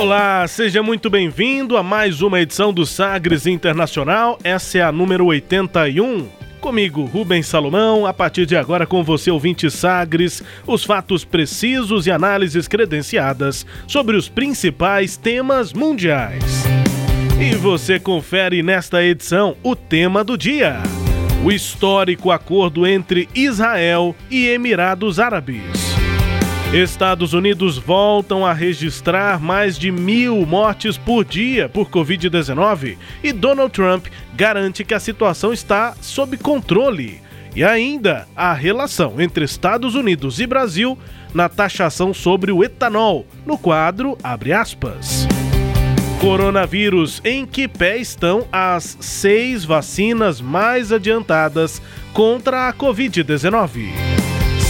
Olá, seja muito bem-vindo a mais uma edição do Sagres Internacional. Essa é a número 81. Comigo, Rubens Salomão, a partir de agora com você, ouvinte Sagres, os fatos precisos e análises credenciadas sobre os principais temas mundiais. E você confere nesta edição o tema do dia: o histórico acordo entre Israel e Emirados Árabes. Estados Unidos voltam a registrar mais de mil mortes por dia por Covid-19 e Donald Trump garante que a situação está sob controle. E ainda a relação entre Estados Unidos e Brasil na taxação sobre o etanol, no quadro abre aspas. Coronavírus, em que pé estão as seis vacinas mais adiantadas contra a Covid-19?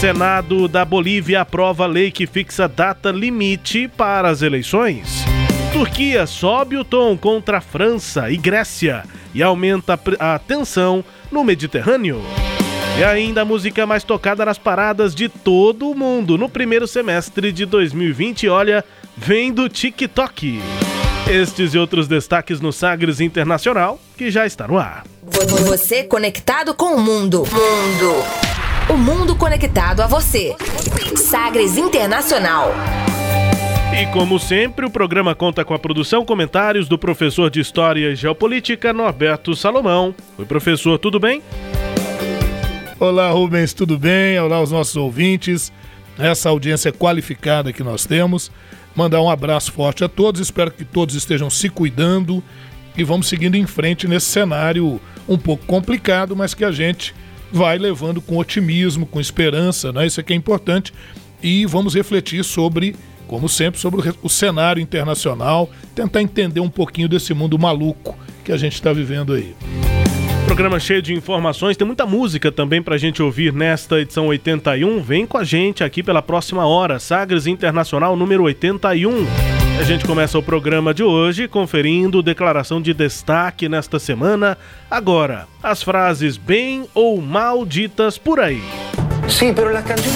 Senado da Bolívia aprova lei que fixa data limite para as eleições. Turquia sobe o tom contra a França e Grécia e aumenta a tensão no Mediterrâneo. E ainda a música mais tocada nas paradas de todo o mundo no primeiro semestre de 2020, olha, vem do TikTok. Estes e outros destaques no Sagres Internacional, que já está no ar. Você conectado com o mundo. Mundo. O mundo conectado a você. Sagres Internacional. E como sempre, o programa conta com a produção comentários do professor de História e Geopolítica, Norberto Salomão. Oi, professor, tudo bem? Olá, Rubens, tudo bem? Olá aos nossos ouvintes, essa audiência qualificada que nós temos. Mandar um abraço forte a todos, espero que todos estejam se cuidando e vamos seguindo em frente nesse cenário um pouco complicado, mas que a gente vai levando com otimismo, com esperança, né? Isso aqui é importante. E vamos refletir sobre, como sempre, sobre o cenário internacional, tentar entender um pouquinho desse mundo maluco que a gente está vivendo aí. Programa cheio de informações, tem muita música também para a gente ouvir nesta edição 81. Vem com a gente aqui pela próxima hora, Sagres Internacional número 81. A gente começa o programa de hoje conferindo declaração de destaque nesta semana. Agora, as frases bem ou mal ditas por aí. Sim, pero la canción...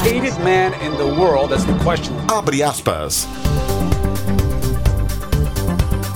Hated man in the world, that's the question. Abre aspas.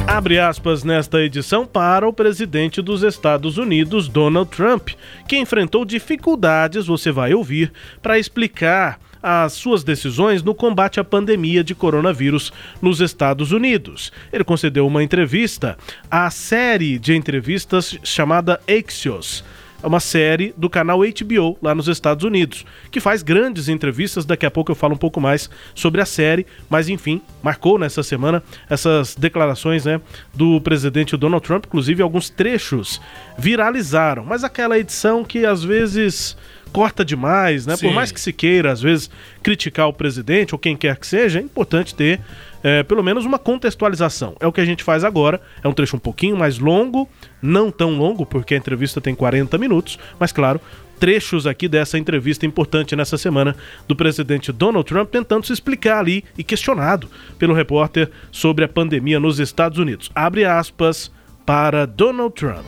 Abre aspas nesta edição para o presidente dos Estados Unidos, Donald Trump, que enfrentou dificuldades, você vai ouvir, para explicar as suas decisões no combate à pandemia de coronavírus nos Estados Unidos. Ele concedeu uma entrevista à série de entrevistas chamada Axios é uma série do canal HBO lá nos Estados Unidos, que faz grandes entrevistas. Daqui a pouco eu falo um pouco mais sobre a série, mas enfim, marcou nessa semana essas declarações né, do presidente Donald Trump. Inclusive, alguns trechos viralizaram, mas aquela edição que às vezes corta demais, né? Sim. Por mais que se queira, às vezes, criticar o presidente ou quem quer que seja, é importante ter é, pelo menos uma contextualização. É o que a gente faz agora. É um trecho um pouquinho mais longo, não tão longo, porque a entrevista tem 40 minutos, mas claro, trechos aqui dessa entrevista importante nessa semana do presidente Donald Trump tentando se explicar ali e questionado pelo repórter sobre a pandemia nos Estados Unidos. Abre aspas para Donald Trump.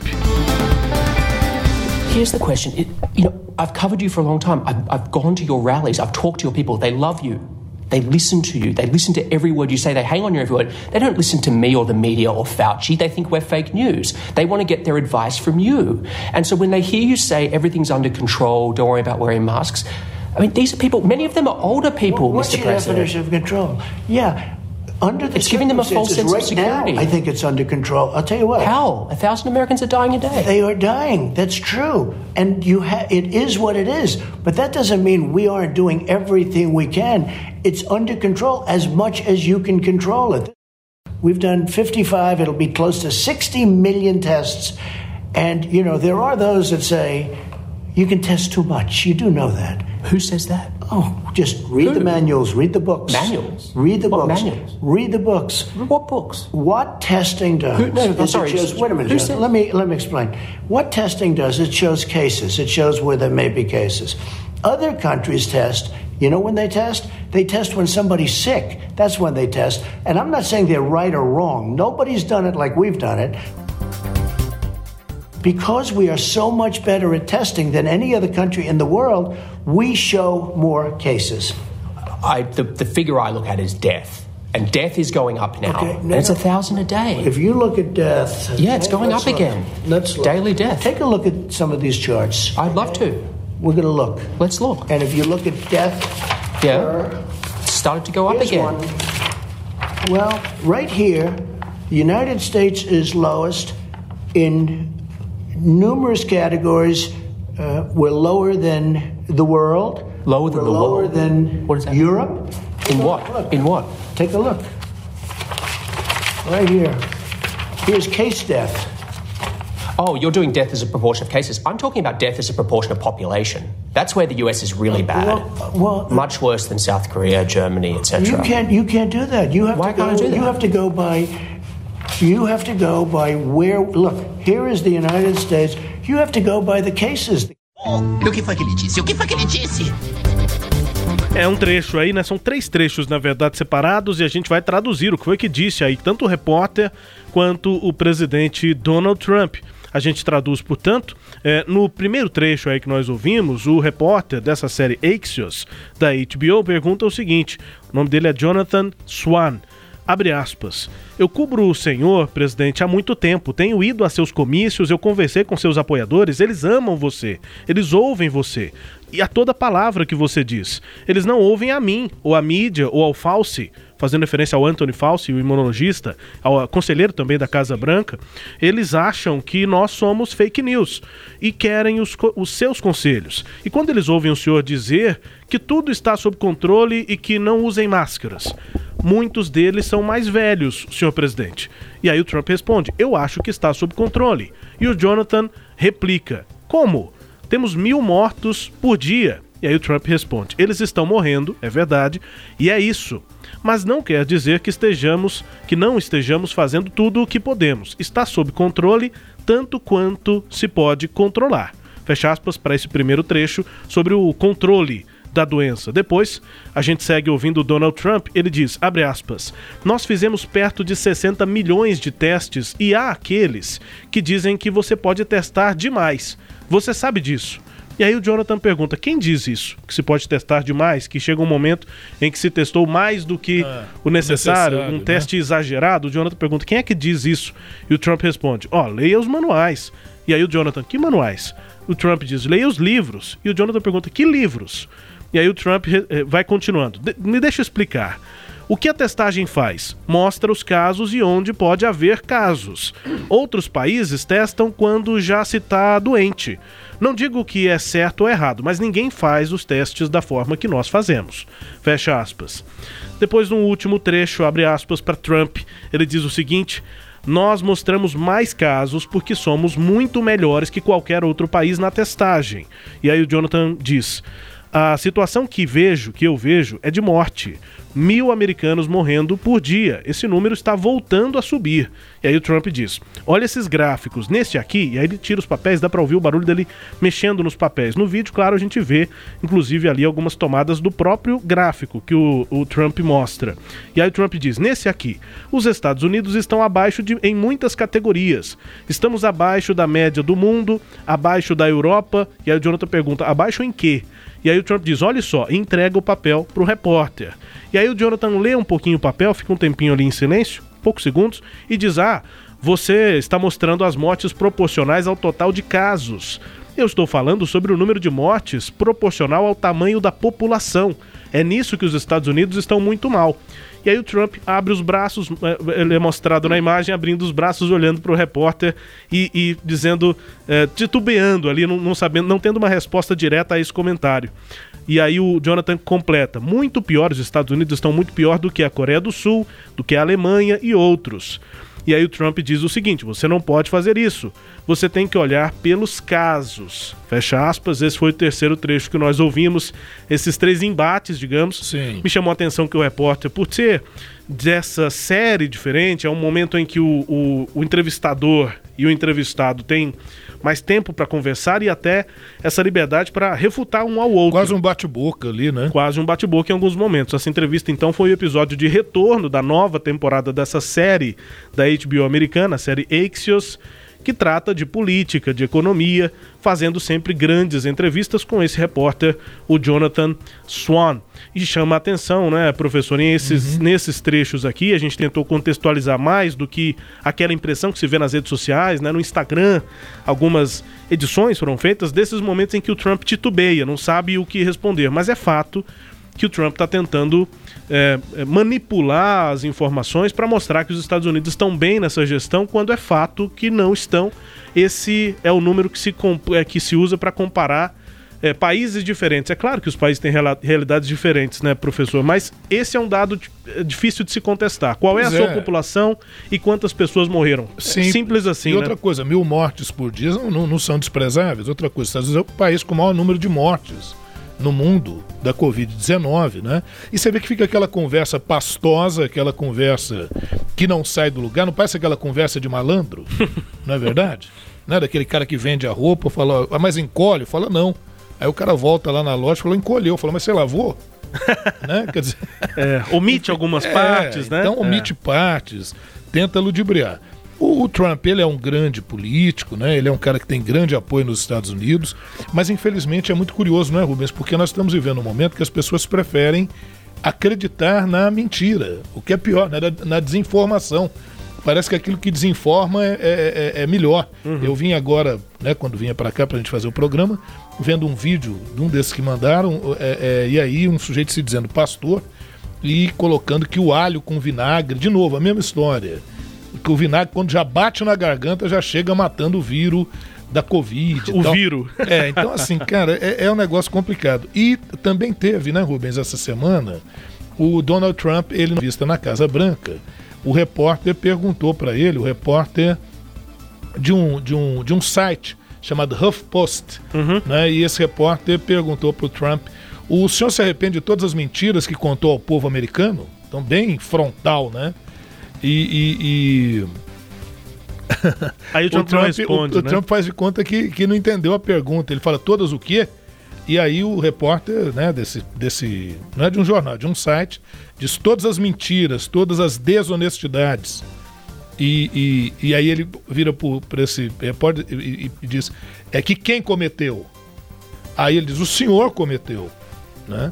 Here's the question. It, you know, I've covered you for a long time. I've, I've gone to your rallies. I've talked to your people. They love you. They listen to you. They listen to every word you say. They hang on your every word. They don't listen to me or the media or Fauci. They think we're fake news. They want to get their advice from you. And so when they hear you say everything's under control, don't worry about wearing masks, I mean, these are people, many of them are older people, What's Mr. your definition of control? Yeah, under the It's giving them a false sense of right security. Now, I think it's under control. I'll tell you what. How? A thousand Americans are dying a day. They are dying. That's true, and you ha- it is what it is. But that doesn't mean we aren't doing everything we can. It's under control as much as you can control it. We've done 55. It'll be close to 60 million tests, and you know there are those that say You can test too much. You do know that. Who says that? Oh, just read Who? the manuals, read the books. Manuals? Read the What books. manuals? Read the books. What books? What testing does Who- no, I'm sorry, shows, wait a minute, who John. said- let me let me explain. What testing does it shows cases. It shows where there may be cases. Other countries test. You know when they test? They test when somebody's sick. That's when they test. And I'm not saying they're right or wrong. Nobody's done it like we've done it. Because we are so much better at testing than any other country in the world, we show more cases. I, the, the figure I look at is death. And death is going up now. Okay, no, it's a thousand a day. If you look at death, Yeah, it's going up look. again. Let's look. Daily death. Take a look at some of these charts. I'd love to. We're going to look. Let's look. And if you look at death, Yeah. per- started to go up again. one. Well, right here, the United States is lowest in numerous categories. Uh, we're lower than the world. Lower than we're the lower world? Lower than What is that? Europe. In what? look. In what? Take a look. Right here. Here's case death. Oh, you're doing death as a proportion of cases. I'm talking about death as a proportion of population. That's where the US is really bad. Well, well, Much worse than South Korea, Germany, etc. You can't. You can't do that. You have Why to go. can't I do that? You have to go by. You have to go by where. Look, here is the United States. You have to go by the cases. O que foi que ele disse? O que foi que ele disse? É um trecho aí, né? São três trechos, na verdade, separados, e a gente vai traduzir o que foi que disse aí, tanto o repórter quanto o presidente Donald Trump. A gente traduz, portanto, é, no primeiro trecho aí que nós ouvimos, o repórter dessa série Axios, da HBO, pergunta o seguinte: o nome dele é Jonathan Swan. Abre aspas. Eu cubro o senhor, presidente, há muito tempo. Tenho ido a seus comícios, eu conversei com seus apoiadores, eles amam você, eles ouvem você. E a toda palavra que você diz. Eles não ouvem a mim, ou a mídia, ou ao Fauci, fazendo referência ao Anthony Fauci, o imunologista, ao conselheiro também da Casa Branca. Eles acham que nós somos fake news e querem os, os seus conselhos. E quando eles ouvem o senhor dizer que tudo está sob controle e que não usem máscaras, muitos deles são mais velhos, senhor presidente. E aí o Trump responde: Eu acho que está sob controle. E o Jonathan replica: Como? Temos mil mortos por dia. E aí o Trump responde: Eles estão morrendo, é verdade, e é isso. Mas não quer dizer que estejamos, que não estejamos fazendo tudo o que podemos. Está sob controle tanto quanto se pode controlar. Fecha aspas para esse primeiro trecho sobre o controle da doença. Depois, a gente segue ouvindo o Donald Trump, ele diz, abre aspas, nós fizemos perto de 60 milhões de testes e há aqueles que dizem que você pode testar demais. Você sabe disso. E aí o Jonathan pergunta, quem diz isso? Que se pode testar demais? Que chega um momento em que se testou mais do que o necessário, necessário, um né? teste exagerado? O Jonathan pergunta, quem é que diz isso? E o Trump responde, ó, leia os manuais. E aí o Jonathan, que manuais? O Trump diz, leia os livros. E o Jonathan pergunta, que livros? E aí o Trump eh, vai continuando. De- me deixa explicar. O que a testagem faz? Mostra os casos e onde pode haver casos. Outros países testam quando já se está doente. Não digo que é certo ou errado, mas ninguém faz os testes da forma que nós fazemos. Fecha aspas. Depois, no último trecho, abre aspas para Trump, ele diz o seguinte: Nós mostramos mais casos porque somos muito melhores que qualquer outro país na testagem. E aí o Jonathan diz. A situação que vejo, que eu vejo, é de morte. Mil americanos morrendo por dia. Esse número está voltando a subir. E aí o Trump diz: Olha esses gráficos. Nesse aqui, e aí ele tira os papéis, dá para ouvir o barulho dele mexendo nos papéis. No vídeo, claro, a gente vê, inclusive, ali algumas tomadas do próprio gráfico que o, o Trump mostra. E aí o Trump diz: Nesse aqui, os Estados Unidos estão abaixo de, em muitas categorias. Estamos abaixo da média do mundo, abaixo da Europa. E aí o Jonathan pergunta: abaixo em quê? E aí o Trump diz: olha só, entrega o papel pro repórter. E aí o Jonathan lê um pouquinho o papel, fica um tempinho ali em silêncio, poucos segundos, e diz: ah, você está mostrando as mortes proporcionais ao total de casos. Eu estou falando sobre o número de mortes proporcional ao tamanho da população. É nisso que os Estados Unidos estão muito mal. E aí o Trump abre os braços, é, ele é mostrado na imagem abrindo os braços, olhando para o repórter e, e dizendo, é, titubeando ali, não, não sabendo, não tendo uma resposta direta a esse comentário. E aí o Jonathan completa: muito pior, os Estados Unidos estão muito pior do que a Coreia do Sul, do que a Alemanha e outros. E aí o Trump diz o seguinte: você não pode fazer isso. Você tem que olhar pelos casos. Fecha aspas. Esse foi o terceiro trecho que nós ouvimos. Esses três embates, digamos. Sim. Me chamou a atenção que o repórter, por ser dessa série diferente, é um momento em que o, o, o entrevistador e o entrevistado têm mais tempo para conversar e até essa liberdade para refutar um ao outro. Quase um bate-boca ali, né? Quase um bate-boca em alguns momentos. Essa entrevista, então, foi o episódio de retorno da nova temporada dessa série da HBO americana, a série Axios que trata de política, de economia, fazendo sempre grandes entrevistas com esse repórter, o Jonathan Swan. E chama a atenção, né, professor, esses, uhum. nesses trechos aqui, a gente tentou contextualizar mais do que aquela impressão que se vê nas redes sociais, né, no Instagram, algumas edições foram feitas desses momentos em que o Trump titubeia, não sabe o que responder, mas é fato que o Trump está tentando é, é, manipular as informações para mostrar que os Estados Unidos estão bem nessa gestão, quando é fato que não estão. Esse é o número que se, é, que se usa para comparar é, países diferentes. É claro que os países têm realidades diferentes, né, professor? Mas esse é um dado é, difícil de se contestar. Qual é a sua é. população e quantas pessoas morreram? Sim. Simples assim. E outra né? coisa, mil mortes por dia não, não são desprezáveis. Outra coisa, Estados Unidos é o país com o maior número de mortes no mundo da Covid-19, né? E você vê que fica aquela conversa pastosa, aquela conversa que não sai do lugar, não parece aquela conversa de malandro, não é verdade? Né? Daquele cara que vende a roupa, fala, ah, mas encolhe? Fala, não. Aí o cara volta lá na loja e falou, encolheu. Fala, mas você lavou? né? Quer dizer... É, omite algumas é, partes, né? Então omite é. partes, tenta ludibriar. O, o, Trump ele é um grande político, né? Ele é um cara que tem grande apoio nos Estados Unidos, mas infelizmente é muito curioso, não é, Rubens? Porque nós estamos vivendo um momento que as pessoas preferem acreditar na mentira, o que é pior, né? na desinformação. Parece que aquilo que desinforma é, é, é, é melhor. Uhum. Eu vim agora, né, quando vinha para cá para a gente fazer o programa, vendo um vídeo de um desses que mandaram, é, é, e aí um sujeito se dizendo pastor e colocando que o alho com vinagre, de novo, a mesma história que o vinagre, quando já bate na garganta, já chega matando o vírus da Covid. O vírus. É, então assim, cara, é, é um negócio complicado. E também teve, né, Rubens, essa semana, o Donald Trump, ele vista na Casa Branca, o repórter perguntou para ele, o repórter de um, de um, de um site chamado HuffPost, uhum. né, e esse repórter perguntou para o Trump, o senhor se arrepende de todas as mentiras que contou ao povo americano? Então, bem frontal, né? E. e, e... Aí o Trump, o Trump responde. O, o né? Trump faz de conta que, que não entendeu a pergunta. Ele fala todas o quê? E aí o repórter, né, desse, desse. Não é de um jornal, de um site, diz todas as mentiras, todas as desonestidades. E, e, e aí ele vira para esse repórter e, e, diz: é que quem cometeu? Aí ele diz: o senhor cometeu. Né?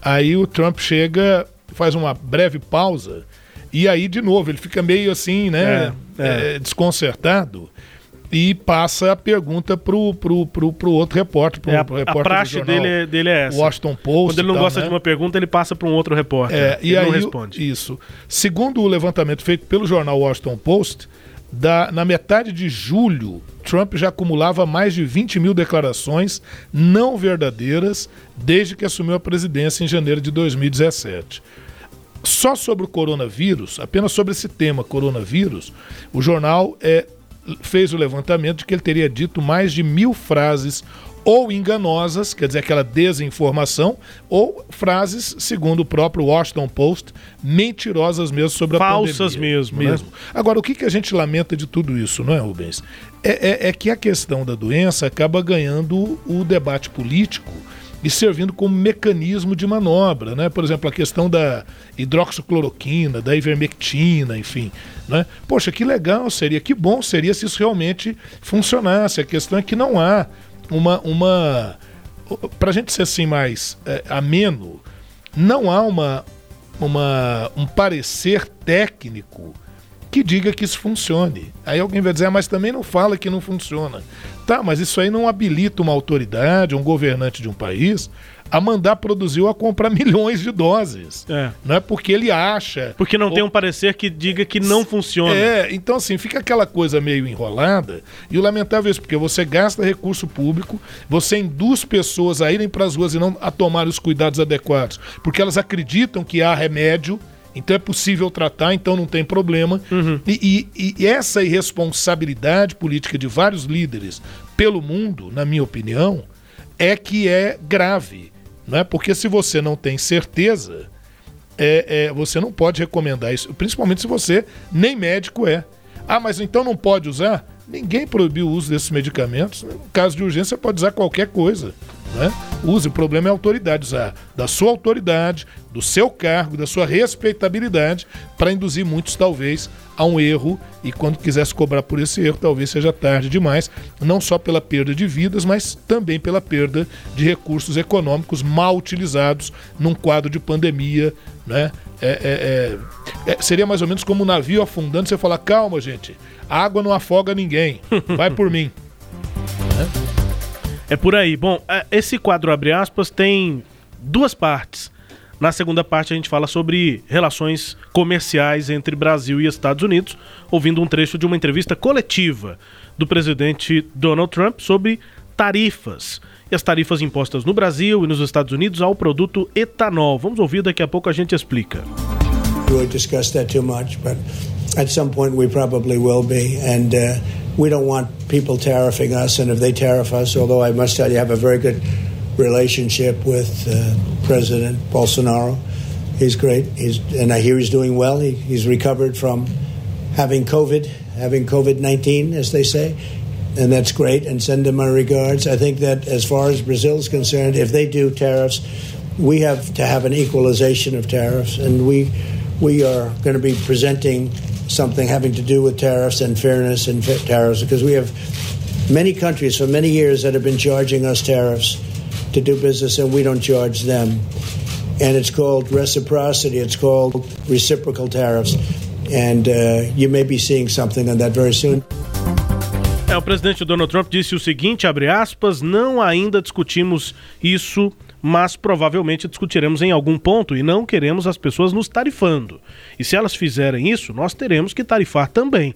Aí o Trump chega, faz uma breve pausa e aí, de novo, ele fica meio assim, né? É, é. É, desconcertado e passa a pergunta pro, pro, pro, pro outro repórter. Pro, é, a, pro repórter a praxe jornal, dele, dele é essa. Washington Post. Quando ele não tal, gosta né? de uma pergunta, ele passa para um outro repórter. É, e aí, não responde. Isso. Segundo o levantamento feito pelo jornal Washington Post, da, na metade de julho, Trump já acumulava mais de 20 mil declarações não verdadeiras desde que assumiu a presidência em janeiro de 2017. Só sobre o coronavírus, apenas sobre esse tema coronavírus, o jornal é, fez o levantamento de que ele teria dito mais de mil frases ou enganosas, quer dizer, aquela desinformação, ou frases, segundo o próprio Washington Post, mentirosas mesmo sobre a Falsas pandemia. mesmo, né? mesmo. Agora, o que, que a gente lamenta de tudo isso, não é, Rubens? É, é, é que a questão da doença acaba ganhando o debate político e servindo como mecanismo de manobra, né? Por exemplo, a questão da hidroxicloroquina, da ivermectina, enfim, né? Poxa, que legal seria, que bom seria se isso realmente funcionasse. A questão é que não há uma uma para a gente ser assim mais é, ameno, não há uma uma um parecer técnico que diga que isso funcione. Aí alguém vai dizer, ah, mas também não fala que não funciona. Tá, mas isso aí não habilita uma autoridade, um governante de um país, a mandar produzir ou a comprar milhões de doses. É. Não é porque ele acha. Porque não ou... tem um parecer que diga que não funciona. É, então assim, fica aquela coisa meio enrolada. E o lamentável é isso, porque você gasta recurso público, você induz pessoas a irem para as ruas e não a tomar os cuidados adequados, porque elas acreditam que há remédio Então é possível tratar, então não tem problema. Uhum. E, e, e, essa irresponsabilidade política de vários líderes pelo mundo, na minha opinião, é que é grave. Né? Porque se você não tem certeza, é, é, você não pode recomendar isso, principalmente se você nem médico é. Ah, mas então não pode usar? Ninguém proibiu o uso desses medicamentos. No caso de urgência, pode usar qualquer coisa. Né? Use, o problema é a autoridade, usar da sua autoridade, do seu cargo, da sua respeitabilidade, para induzir muitos, talvez, a um erro. E quando quisesse cobrar por esse erro, talvez seja tarde demais, não só pela perda de vidas, mas também pela perda de recursos econômicos mal utilizados num quadro de pandemia. Né? É, é, é, é seria mais ou menos como um navio afundando, você falar: calma, gente, a água não afoga ninguém, vai por mim. Né? É por aí. Bom, é, esse quadro, abre aspas, tem duas partes. Na segunda parte, a gente fala sobre relações comerciais entre Brasil e Estados Unidos, ouvindo um trecho de uma entrevista coletiva do presidente Donald Trump sobre tarifas e as tarifas impostas no Brasil e nos Estados Unidos ao produto etanol. Vamos ouvir, daqui a pouco a gente explica. We discussed that too much, but at some point we probably will be, and uh, we don't want people tariffing us. And if they tariff us, although I must tell you, I have a very good relationship with uh, President Bolsonaro. He's great. He's, and I hear he's doing well. He, he's recovered from having COVID, having COVID 19, as they say. And that's great, and send him my regards. I think that as far as Brazil is concerned, if they do tariffs, we have to have an equalization of tariffs, and we we are going to be presenting something having to do with tariffs and fairness and tariffs because we have many countries for many years that have been charging us tariffs to do business and we don't charge them. And it's called reciprocity, it's called reciprocal tariffs. And uh, you may be seeing something on that very soon. É, o presidente Donald Trump disse o seguinte, abre aspas, não ainda discutimos isso mas provavelmente discutiremos em algum ponto e não queremos as pessoas nos tarifando. E se elas fizerem isso, nós teremos que tarifar também.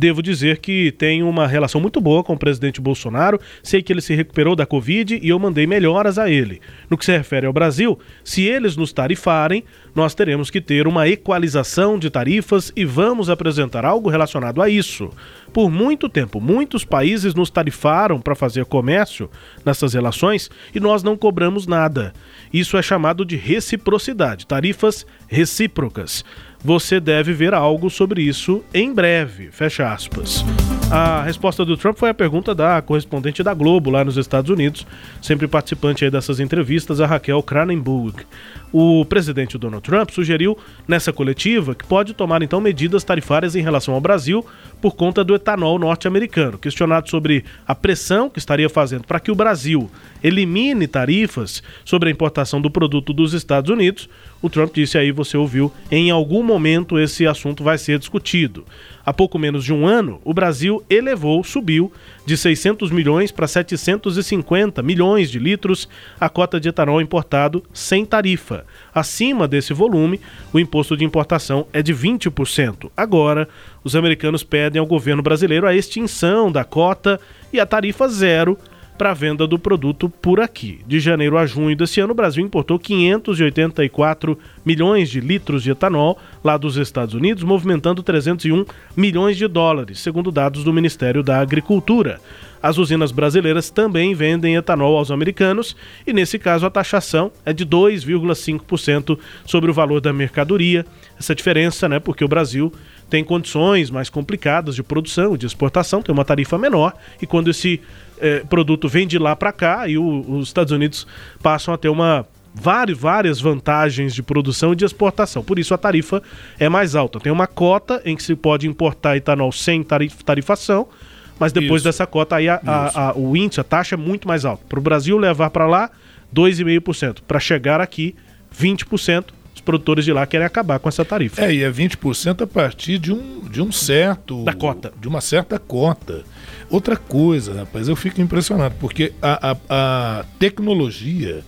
Devo dizer que tenho uma relação muito boa com o presidente Bolsonaro, sei que ele se recuperou da Covid e eu mandei melhoras a ele. No que se refere ao Brasil, se eles nos tarifarem, nós teremos que ter uma equalização de tarifas e vamos apresentar algo relacionado a isso. Por muito tempo, muitos países nos tarifaram para fazer comércio nessas relações e nós não cobramos nada. Isso é chamado de reciprocidade, tarifas recíprocas. Você deve ver algo sobre isso em breve. Fecha aspas. A resposta do Trump foi a pergunta da correspondente da Globo lá nos Estados Unidos, sempre participante dessas entrevistas, a Raquel Cranenburg. O presidente Donald Trump sugeriu nessa coletiva que pode tomar então medidas tarifárias em relação ao Brasil por conta do etanol norte-americano. Questionado sobre a pressão que estaria fazendo para que o Brasil elimine tarifas sobre a importação do produto dos Estados Unidos, o Trump disse aí, você ouviu, em algum momento esse assunto vai ser discutido. Há pouco menos de um ano, o Brasil elevou, subiu de 600 milhões para 750 milhões de litros a cota de etanol importado sem tarifa. Acima desse volume, o imposto de importação é de 20%. Agora, os americanos pedem ao governo brasileiro a extinção da cota e a tarifa zero para a venda do produto por aqui. De janeiro a junho desse ano, o Brasil importou 584 milhões de litros de etanol lá dos Estados Unidos, movimentando 301 milhões de dólares, segundo dados do Ministério da Agricultura. As usinas brasileiras também vendem etanol aos americanos e, nesse caso, a taxação é de 2,5% sobre o valor da mercadoria. Essa diferença, né, porque o Brasil tem condições mais complicadas de produção e de exportação, tem uma tarifa menor, e quando esse é, produto vem de lá para cá e o, os Estados Unidos passam a ter uma várias, várias vantagens de produção e de exportação. Por isso a tarifa é mais alta. Tem uma cota em que se pode importar etanol sem tarif, tarifação, mas depois isso. dessa cota aí a, a, a, o índice, a taxa é muito mais alta. Para o Brasil levar para lá 2,5%. Para chegar aqui 20%. Os produtores de lá querem acabar com essa tarifa. É, e é 20% a partir de um, de um certo. Da cota. De uma certa cota. Outra coisa, rapaz, eu fico impressionado, porque a, a, a tecnologia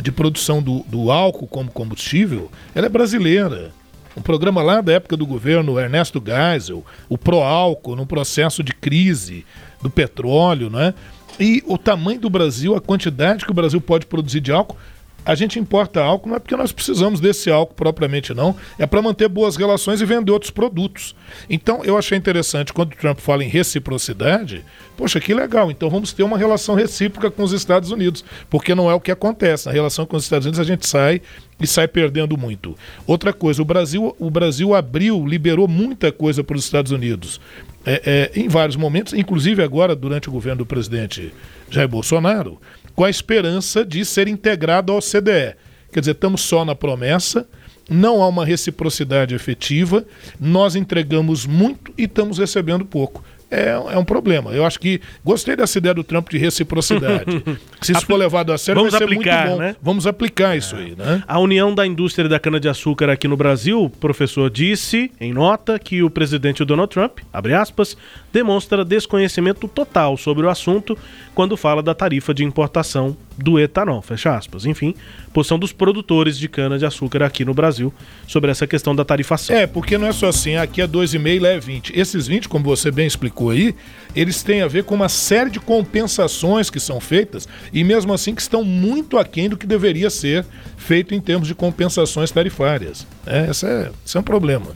de produção do, do, álcool como combustível, ela é brasileira. Um programa lá da época do governo Ernesto Geisel, o Proálcool, no processo de crise do petróleo, né? E o tamanho do Brasil, a quantidade que o Brasil pode produzir de álcool, a gente importa álcool não é porque nós precisamos desse álcool propriamente não, é para manter boas relações e vender outros produtos. Então eu achei interessante quando o Trump fala em reciprocidade, poxa, que legal, então vamos ter uma relação recíproca com os Estados Unidos, porque não é o que acontece. Na relação com os Estados Unidos a gente sai e sai perdendo muito. Outra coisa, o Brasil, o Brasil abriu, liberou muita coisa para os Estados Unidos. É, é, em vários momentos, inclusive agora durante o governo do presidente Jair Bolsonaro, com a esperança de ser integrado ao CDE. Quer dizer, estamos só na promessa, não há uma reciprocidade efetiva, nós entregamos muito e estamos recebendo pouco é, é um problema. Eu acho que gostei dessa ideia do Trump de reciprocidade. Se isso for levado a sério, Vamos vai ser aplicar, muito bom. né? Vamos aplicar isso aí, né? A União da Indústria da Cana-de-Açúcar aqui no Brasil, o professor disse em nota que o presidente Donald Trump, abre aspas, demonstra desconhecimento total sobre o assunto quando fala da tarifa de importação do etanol, fecha aspas. Enfim, posição dos produtores de cana-de-açúcar aqui no Brasil sobre essa questão da tarifação. É, porque não é só assim, aqui é 2,5 lá é 20. Esses 20, como você bem explicou aí, eles têm a ver com uma série de compensações que são feitas e mesmo assim que estão muito aquém do que deveria ser feito em termos de compensações tarifárias. É, esse, é, esse é um problema.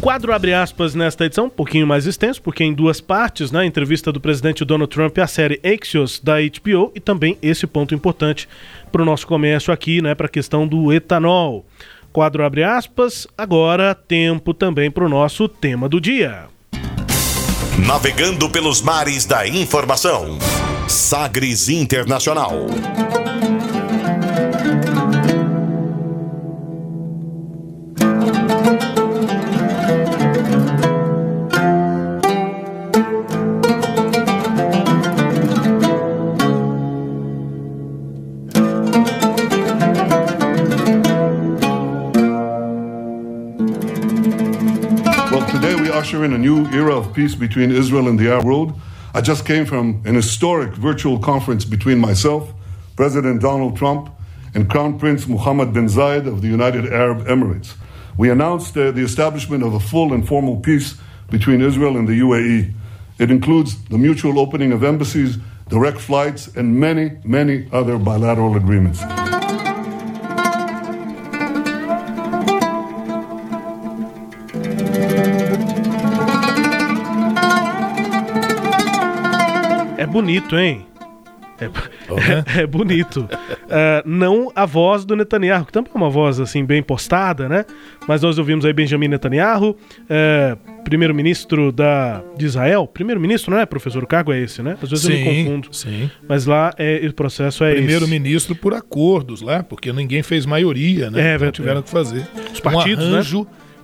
Quadro abre aspas nesta edição, um pouquinho mais extenso, porque em duas partes, né? Entrevista do presidente Donald Trump e a série Axios da HBO e também esse ponto importante para o nosso comércio aqui, né? Para a questão do etanol. Quadro abre aspas, agora tempo também para o nosso tema do dia. Navegando pelos mares da informação. Sagres Internacional. Usher in a new era of peace between Israel and the Arab world. I just came from an historic virtual conference between myself, President Donald Trump, and Crown Prince Mohammed bin Zayed of the United Arab Emirates. We announced uh, the establishment of a full and formal peace between Israel and the UAE. It includes the mutual opening of embassies, direct flights, and many, many other bilateral agreements. Bonito, hein? É, é- é bonito. É, não a voz do Netanyahu, que também é uma voz assim bem postada, né? Mas nós ouvimos aí Benjamin Netanyahu, é, primeiro-ministro da de Israel. Primeiro-ministro, não é, professor? O cargo é esse, né? Às vezes eu me Sim, confundo. sim. Mas lá é, o processo é esse. Primeiro-ministro por acordos lá, porque ninguém fez maioria, né? É, Então tiveram que fazer. Os partidos, um né?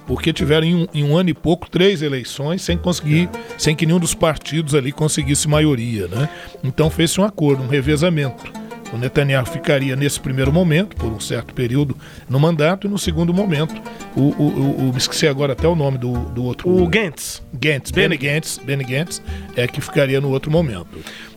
Porque tiveram em um, em um ano e pouco três eleições sem conseguir, sem que nenhum dos partidos ali conseguisse maioria, né? Então fez-se um acordo, um revezamento. O Netanyahu ficaria nesse primeiro momento, por um certo período, no mandato, e no segundo momento, o, o, o, o- me esqueci agora até o nome do, do outro. O Gantz. Gantz, Benny Gantz, Benny Gantz, é que ficaria no outro momento.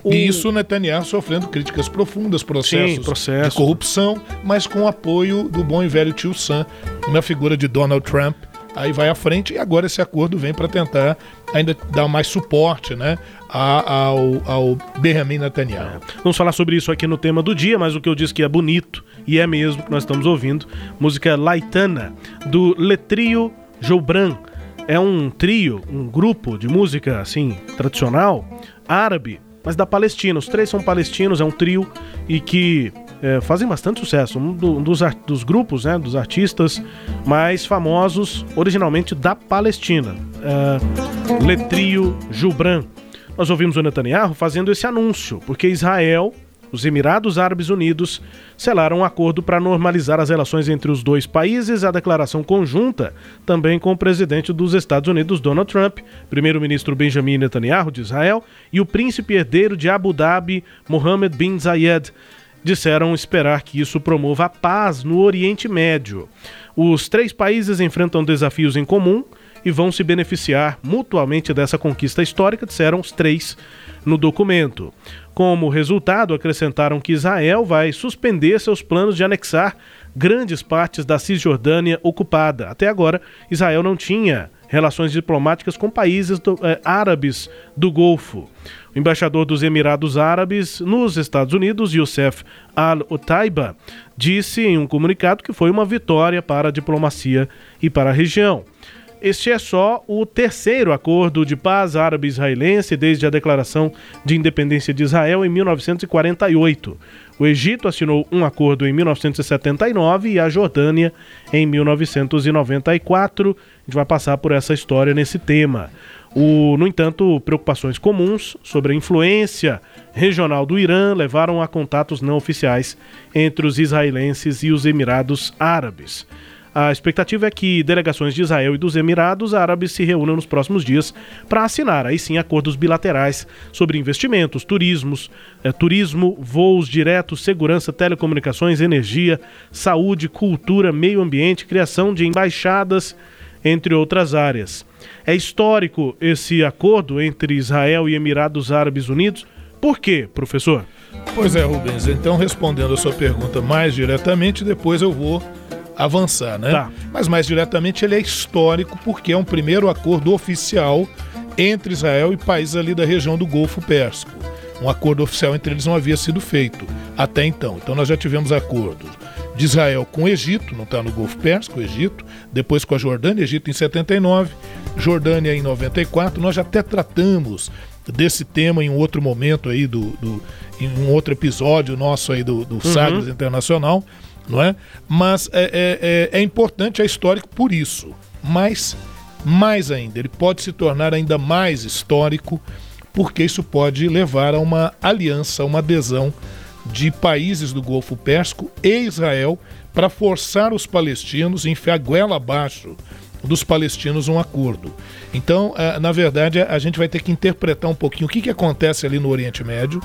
E isso o Netanyahu sofrendo críticas profundas, processos Sim, processo. de corrupção, mas com o apoio do bom e velho tio Sam, na figura de Donald Trump. Aí vai à frente e agora esse acordo vem para tentar ainda dar mais suporte né, ao, ao Benjamin Netanyahu. Vamos falar sobre isso aqui no tema do dia, mas o que eu disse que é bonito, e é mesmo que nós estamos ouvindo, música Laitana, do Letrio Joubran. É um trio, um grupo de música, assim, tradicional, árabe, mas da Palestina. Os três são palestinos, é um trio e que é, fazem bastante sucesso. Um, do- um dos, dos grupos, né, dos artistas mais famosos, originalmente da Palestina. É, Letrio Joubran. Nós ouvimos o Netanyahu fazendo esse anúncio, porque Israel, os Emirados Árabes Unidos, selaram um acordo para normalizar as relações entre os dois países, a declaração conjunta também com o presidente dos Estados Unidos, Donald Trump, primeiro-ministro Benjamin Netanyahu de Israel e o príncipe herdeiro de Abu Dhabi, Mohammed bin Zayed, disseram esperar que isso promova a paz no Oriente Médio. Os três países enfrentam desafios em comum e vão se beneficiar mutuamente dessa conquista histórica, disseram os três no documento. Como resultado, acrescentaram que Israel vai suspender seus planos de anexar grandes partes da Cisjordânia ocupada. Até agora, Israel não tinha relações diplomáticas com países do, eh, árabes do Golfo. O embaixador dos Emirados Árabes nos Estados Unidos, Youssef Al-Otaiba, disse em um comunicado que foi uma vitória para a diplomacia e para a região. Este é só o terceiro acordo de paz árabe-israelense desde a declaração de independência de Israel em 1948. O Egito assinou um acordo em 1979 e a Jordânia em 1994. A gente vai passar por essa história nesse tema. O, no entanto, preocupações comuns sobre a influência regional do Irã levaram a contatos não oficiais entre os israelenses e os Emirados Árabes. A expectativa é que delegações de Israel e dos Emirados Árabes se reúnam nos próximos dias para assinar aí sim acordos bilaterais sobre investimentos, turismos, eh, turismo, voos diretos, segurança, telecomunicações, energia, saúde, cultura, meio ambiente, criação de embaixadas, entre outras áreas. É histórico esse acordo entre Israel e Emirados Árabes Unidos. Por quê, professor? Pois é, Rubens. Então, respondendo a sua pergunta mais diretamente, depois eu vou avançar, né? Tá. Mas mais diretamente ele é histórico porque é um primeiro acordo oficial entre Israel e países ali da região do Golfo Pérsico. Um acordo oficial entre eles não havia sido feito até então. Então nós já tivemos acordos de Israel com o Egito, não está no Golfo Pérsico, o Egito, depois com a Jordânia, Egito em 79, Jordânia em 94. Nós já até tratamos desse tema em um outro momento aí do, do em um outro episódio nosso aí do, do Sagres Internacional não é? Mas é, é, é, é importante, é histórico por isso. Mas, mais ainda, ele pode se tornar ainda mais histórico, porque isso pode levar a uma aliança, uma adesão de países do Golfo Pérsico e Israel para forçar os palestinos, enfiar goela abaixo dos palestinos um acordo. Então, eh, na verdade, a gente vai ter que interpretar um pouquinho o que, que acontece ali no Oriente Médio,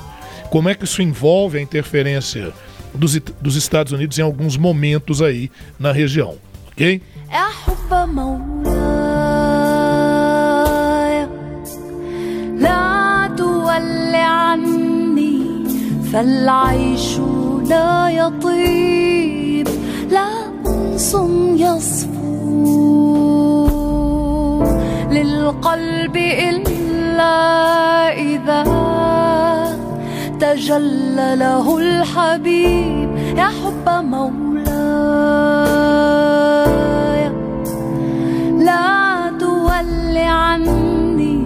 como é que isso envolve a interferência dos, dos Estados Unidos em alguns momentos aí na região, ok? فالعيش لا يطيب لا أنس يصفو للقلب إلا إذا تجلى له الحبيب يا حب مولاي. لا تولي عني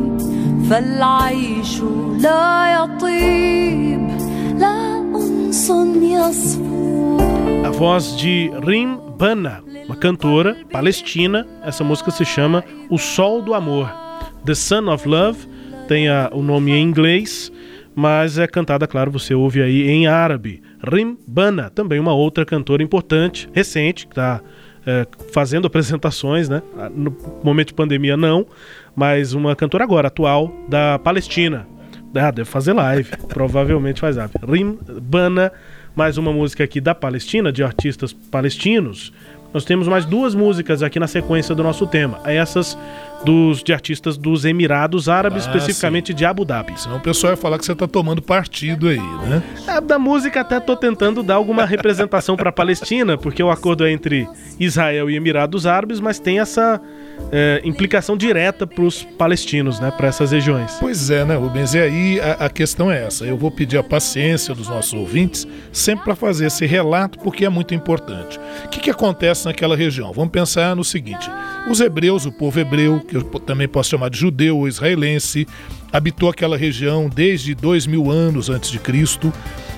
فالعيش لا يطيب. لا أنس يصفو. Voz de Rim Bana, uma cantora palestina. Essa música se chama O Sol do Amor. The Sun of Love tem a, o nome em inglês mas é cantada, claro, você ouve aí em árabe. Rim Bana, também uma outra cantora importante, recente, que está é, fazendo apresentações, né? No momento de pandemia não, mas uma cantora agora, atual, da Palestina. Ah, deve fazer live, provavelmente faz live. Rim Bana, mais uma música aqui da Palestina, de artistas palestinos. Nós temos mais duas músicas aqui na sequência do nosso tema. Essas dos, de artistas dos Emirados Árabes, ah, especificamente sim. de Abu Dhabi. Senão o pessoal vai falar que você está tomando partido aí, né? É, da música até tô tentando dar alguma representação para a Palestina, porque o acordo é entre Israel e Emirados Árabes, mas tem essa é, implicação direta para os palestinos, né? Para essas regiões. Pois é, né, Rubens? E aí a, a questão é essa. Eu vou pedir a paciência dos nossos ouvintes sempre para fazer esse relato, porque é muito importante. O que, que acontece naquela região? Vamos pensar no seguinte: os hebreus, o povo hebreu, que eu também posso chamar de judeu ou israelense, habitou aquela região desde dois mil anos antes de Cristo,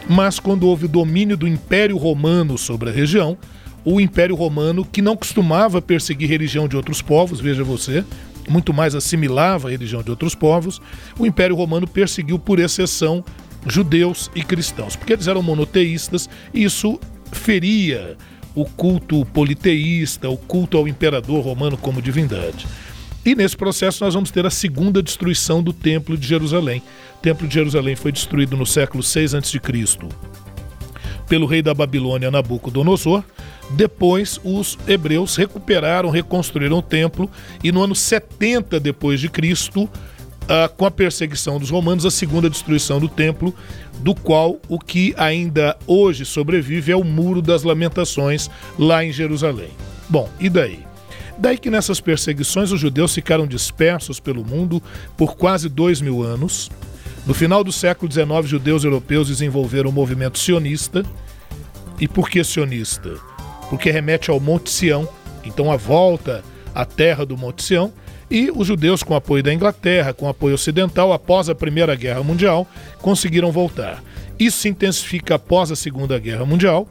mas quando houve o domínio do Império Romano sobre a região, o Império Romano, que não costumava perseguir religião de outros povos, veja você, muito mais assimilava a religião de outros povos, o Império Romano perseguiu por exceção judeus e cristãos, porque eles eram monoteístas e isso feria o culto politeísta, o culto ao imperador romano como divindade. E nesse processo nós vamos ter a segunda destruição do Templo de Jerusalém. O Templo de Jerusalém foi destruído no século 6 a.C. pelo rei da Babilônia Nabucodonosor. Depois os hebreus recuperaram, reconstruíram o templo e no ano 70 depois de Cristo, ah, com a perseguição dos romanos, a segunda destruição do templo, do qual o que ainda hoje sobrevive é o Muro das Lamentações lá em Jerusalém. Bom, e daí? Daí que nessas perseguições os judeus ficaram dispersos pelo mundo por quase dois mil anos. No final do século XIX, judeus europeus desenvolveram o movimento sionista. E por que sionista? Porque remete ao Monte Sião, então a volta à terra do Monte Sião. E os judeus, com apoio da Inglaterra, com apoio ocidental, após a Primeira Guerra Mundial, conseguiram voltar. Isso se intensifica após a Segunda Guerra Mundial,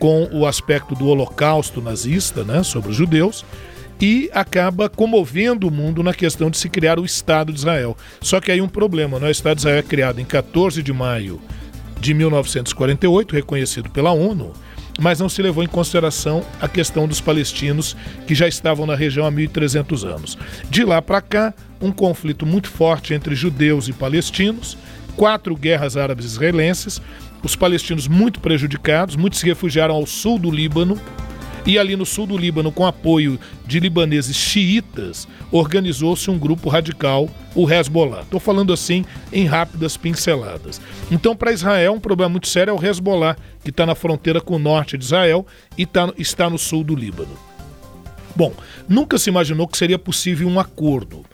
com o aspecto do holocausto nazista né, sobre os judeus, e acaba comovendo o mundo na questão de se criar o Estado de Israel. Só que aí um problema, né? o Estado de Israel é criado em 14 de maio de 1948, reconhecido pela ONU, mas não se levou em consideração a questão dos palestinos que já estavam na região há 1.300 anos. De lá para cá, um conflito muito forte entre judeus e palestinos, quatro guerras árabes israelenses, os palestinos muito prejudicados, muitos se refugiaram ao sul do Líbano. E ali no sul do Líbano, com apoio de libaneses xiitas, organizou-se um grupo radical, o Hezbollah. Estou falando assim em rápidas pinceladas. Então, para Israel, um problema muito sério é o Hezbollah, que está na fronteira com o norte de Israel e tá, está no sul do Líbano. Bom, nunca se imaginou que seria possível um acordo.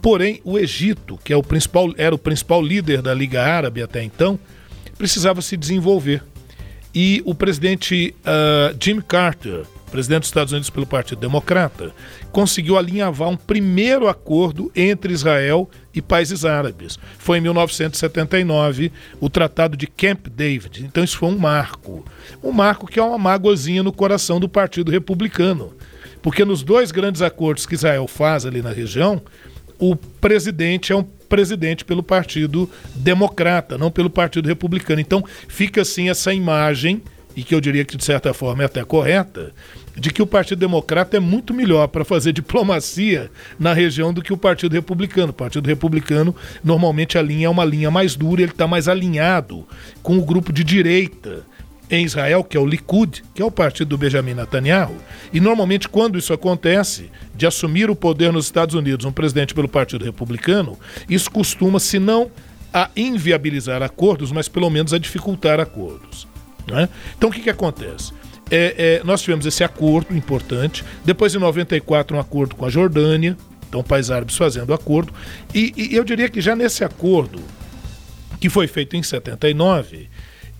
Porém, o Egito, que é o principal, era o principal líder da Liga Árabe até então, precisava se desenvolver. E o presidente uh, Jimmy Carter, presidente dos Estados Unidos pelo Partido Democrata, conseguiu alinhavar um primeiro acordo entre Israel e países árabes. Foi em 1979 o Tratado de Camp David. Então isso foi um marco. Um marco que é uma mágoazinha no coração do Partido Republicano. Porque nos dois grandes acordos que Israel faz ali na região, o presidente é um presidente pelo Partido Democrata, não pelo Partido Republicano. Então fica assim essa imagem, e que eu diria que de certa forma é até correta, de que o Partido Democrata é muito melhor para fazer diplomacia na região do que o Partido Republicano. O Partido Republicano, normalmente, a linha é uma linha mais dura, ele está mais alinhado com o grupo de direita em Israel, que é o Likud, que é o partido do Benjamin Netanyahu. E normalmente, quando isso acontece, de assumir o poder nos Estados Unidos um presidente pelo Partido Republicano, isso costuma, se não a inviabilizar acordos, mas pelo menos a dificultar acordos. Né? Então, o que, que acontece? É, é, nós tivemos esse acordo importante, depois, em 94, um acordo com a Jordânia, então, países árabes fazendo acordo, e, e eu diria que já nesse acordo, que foi feito em 79,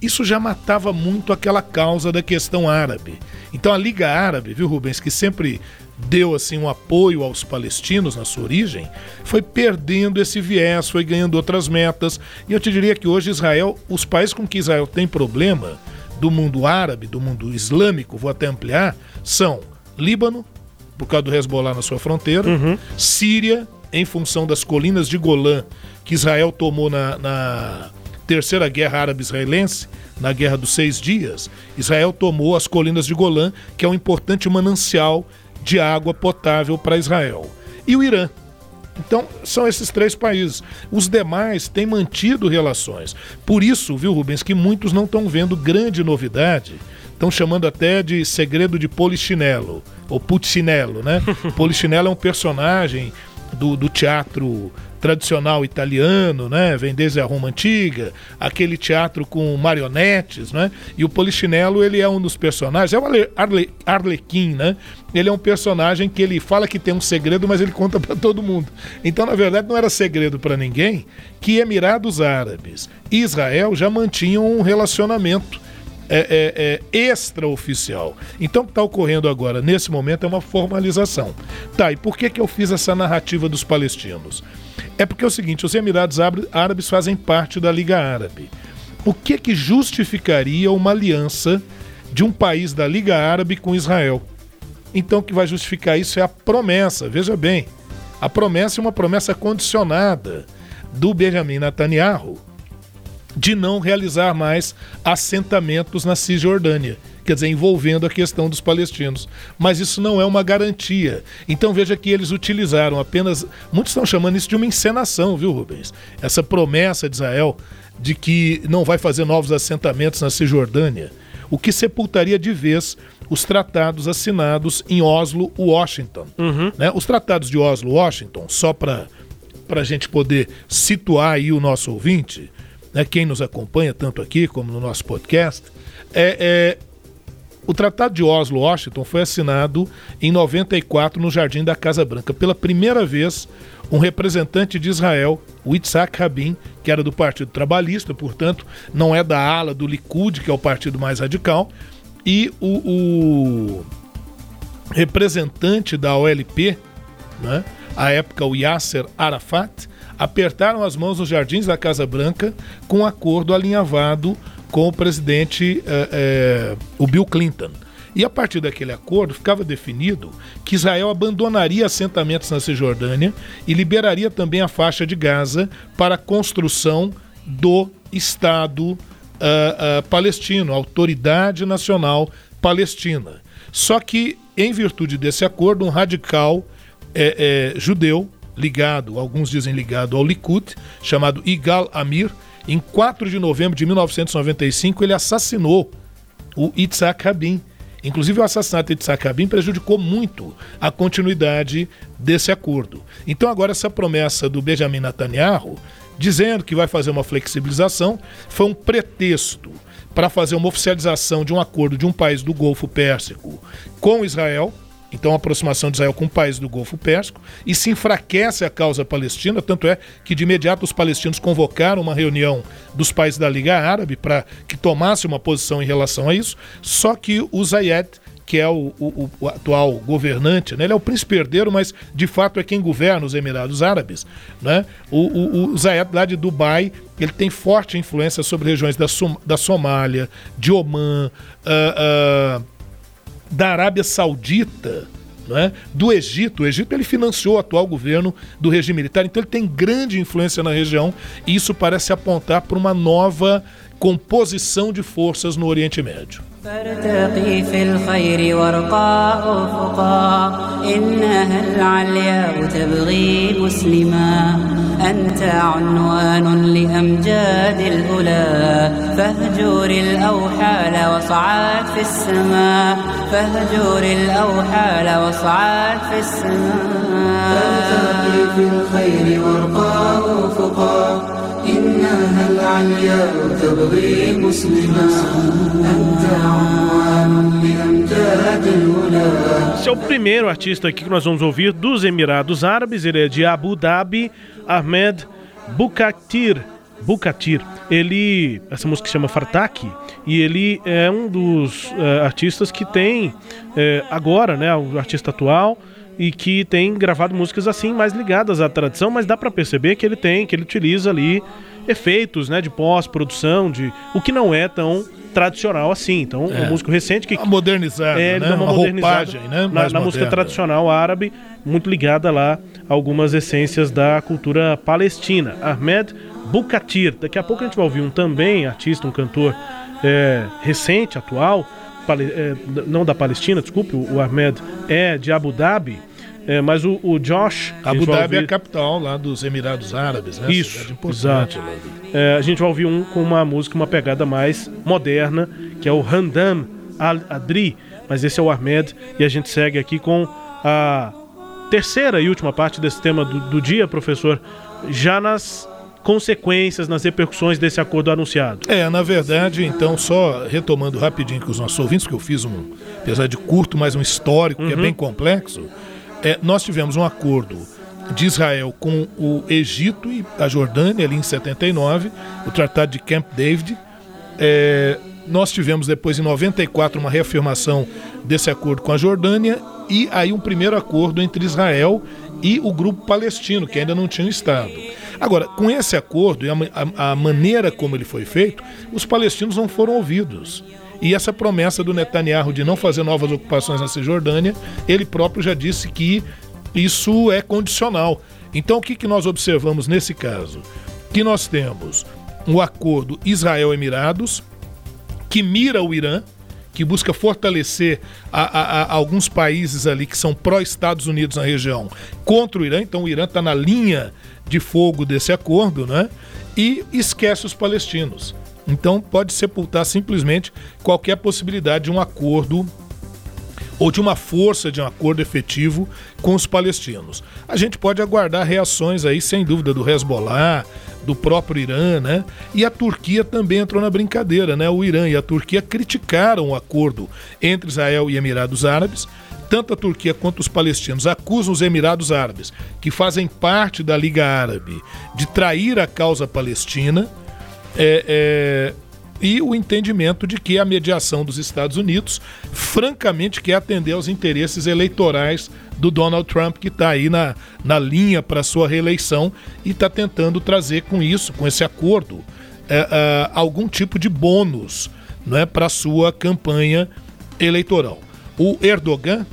isso já matava muito aquela causa da questão árabe. Então a Liga Árabe, viu, Rubens, que sempre deu assim um apoio aos palestinos na sua origem, foi perdendo esse viés, foi ganhando outras metas. E eu te diria que hoje Israel, os países com que Israel tem problema do mundo árabe, do mundo islâmico, vou até ampliar, são Líbano, por causa do Hezbollah na sua fronteira, uhum. Síria, em função das colinas de Golã que Israel tomou na, na Terceira Guerra Árabe-Israelense, na Guerra dos Seis Dias, Israel tomou as colinas de Golã, que é um importante manancial de água potável para Israel. E o Irã. Então, são esses três países. Os demais têm mantido relações. Por isso, viu, Rubens, que muitos não estão vendo grande novidade. Estão chamando até de segredo de Polichinelo, ou Putinello, né? Polichinelo é um personagem do, do teatro tradicional italiano, né? Vem desde a Roma antiga, aquele teatro com marionetes, né? E o Polichinelo, ele é um dos personagens, é o Arle, Arle, Arlequim, né? Ele é um personagem que ele fala que tem um segredo, mas ele conta para todo mundo. Então, na verdade, não era segredo para ninguém que Emirados Árabes e Israel já mantinham um relacionamento é, é, é extraoficial. Então, o que está ocorrendo agora, nesse momento, é uma formalização. Tá, e por que, que eu fiz essa narrativa dos palestinos? É porque é o seguinte: os Emirados Árabes fazem parte da Liga Árabe. O que que justificaria uma aliança de um país da Liga Árabe com Israel? Então, o que vai justificar isso é a promessa. Veja bem, a promessa é uma promessa condicionada do Benjamin Netanyahu de não realizar mais assentamentos na Cisjordânia quer dizer, envolvendo a questão dos palestinos. Mas isso não é uma garantia. Então veja que eles utilizaram apenas. Muitos estão chamando isso de uma encenação, viu, Rubens? Essa promessa de Israel de que não vai fazer novos assentamentos na Cisjordânia, o que sepultaria de vez os tratados assinados em Oslo, Washington. Uhum. Né? Os tratados de Oslo, Washington, só para a gente poder situar aí o nosso ouvinte, né, quem nos acompanha tanto aqui como no nosso podcast, é, é O Tratado de Oslo-Washington foi assinado em 94 no Jardim da Casa Branca. Pela primeira vez, um representante de Israel, o Itzhak Rabin, que era do Partido Trabalhista, portanto, não é da ala do Likud, que é o partido mais radical, e o, o representante da OLP, né, à época o Yasser Arafat, apertaram as mãos nos jardins da Casa Branca com um acordo alinhavado com o presidente eh, eh, o Bill Clinton. E a partir daquele acordo ficava definido que Israel abandonaria assentamentos na Cisjordânia e liberaria também a faixa de Gaza para a construção do Estado uh, uh, palestino, Autoridade Nacional Palestina. Só que, em virtude desse acordo, um radical judeu, ligado, alguns dizem ligado ao Likud, chamado Igal Amir, em 4 de novembro de 1995, ele assassinou o Itzhak Rabin. Inclusive, o assassinato de Itzhak Rabin prejudicou muito a continuidade desse acordo. Então, agora, essa promessa do Benjamin Netanyahu, dizendo que vai fazer uma flexibilização, foi um pretexto para fazer uma oficialização de um acordo de um país do Golfo Pérsico com Israel, então a aproximação de Israel com o país do Golfo Pérsico, e se enfraquece a causa palestina, tanto é que de imediato os palestinos convocaram uma reunião dos países da Liga Árabe para que tomasse uma posição em relação a isso, só que o Zayed que é o, o, o, atual governante, né? ele é o príncipe herdeiro, mas de fato é quem governa os Emirados Árabes. Né? O, o, Zayed lá de Dubai, ele tem forte influência sobre regiões da, Som da Somália, de Omã, uh, uh, da Arábia Saudita, é? do Egito. O Egito ele financiou o atual governo do regime militar, então ele tem grande influência na região e isso parece apontar para uma nova composição de forças no Oriente Médio. فارتقي في الخير وارقى أفقا إنها العلياء تبغي مسلما. أنت عنوان لأمجاد الأولى. فاهجر الأوحال وصعد في السماء فاهجر الأوحال وصعد في السماء فارتقي في الخير وارقى أفقا إنها العلياء تبغي مسلما أنت عنوان لأمجاد الولا Esse é o primeiro artista aqui que nós vamos ouvir dos Emirados Árabes. Ele é de Abu Dhabi, Ahmed Bukatir. Bukatir. Ele, essa música se chama Fartak e ele é um dos uh, artistas que tem uh, agora, né, o artista atual e que tem gravado músicas assim mais ligadas à tradição, mas dá para perceber que ele tem, que ele utiliza ali efeitos, né, de pós-produção, de o que não é tão tradicional assim. Então, é. um músico recente que modernizado, é, né? uma, uma roupagem, né? na, na música tradicional árabe, muito ligada lá a algumas essências da cultura palestina. Ahmed Bukatir. Daqui a pouco a gente vai ouvir um também artista, um cantor é, recente, atual, não da Palestina, desculpe, o Ahmed é de Abu Dhabi. É, mas o, o Josh. Abu Dhabi ouvir... é a capital lá dos Emirados Árabes, né? Isso, exato. É, a gente vai ouvir um com uma música, uma pegada mais moderna, que é o Handam Al-Adri. Mas esse é o Ahmed e a gente segue aqui com a terceira e última parte desse tema do, do dia, professor. Já nas consequências, nas repercussões desse acordo anunciado? É, na verdade, então, só retomando rapidinho com os nossos ouvintes, que eu fiz um, apesar de curto, mas um histórico uhum. que é uhum. bem complexo, é, nós tivemos um acordo de Israel com o Egito e a Jordânia ali em 79, o Tratado de Camp David. É, nós tivemos depois em 94 uma reafirmação desse acordo com a Jordânia e aí um primeiro acordo entre Israel e o grupo palestino, que ainda não tinha um Estado. Agora, com esse acordo e a, a, a maneira como ele foi feito, os palestinos não foram ouvidos. E essa promessa do Netanyahu de não fazer novas ocupações na Cisjordânia, ele próprio já disse que isso é condicional. Então, o que, que nós observamos nesse caso? Que nós temos um acordo Israel-Emirados, que mira o Irã, que busca fortalecer a, a, a alguns países ali que são pró-Estados Unidos na região contra o Irã. Então, o Irã está na linha de fogo desse acordo, né? E esquece os palestinos. Então pode sepultar simplesmente qualquer possibilidade de um acordo ou de uma força de um acordo efetivo com os palestinos. A gente pode aguardar reações aí, sem dúvida, do Hezbollah, do próprio Irã, né? E a Turquia também entrou na brincadeira, né? O Irã e a Turquia criticaram o acordo entre Israel e Emirados Árabes. Tanto a Turquia quanto os palestinos acusam os Emirados Árabes, que fazem parte da Liga Árabe, de trair a causa palestina. É, é, e o entendimento de que a mediação dos Estados Unidos, francamente, quer atender aos interesses eleitorais do Donald Trump, que está aí na, na linha para sua reeleição e está tentando trazer com isso, com esse acordo, é, é, algum tipo de bônus é, para sua campanha eleitoral. O Erdogan,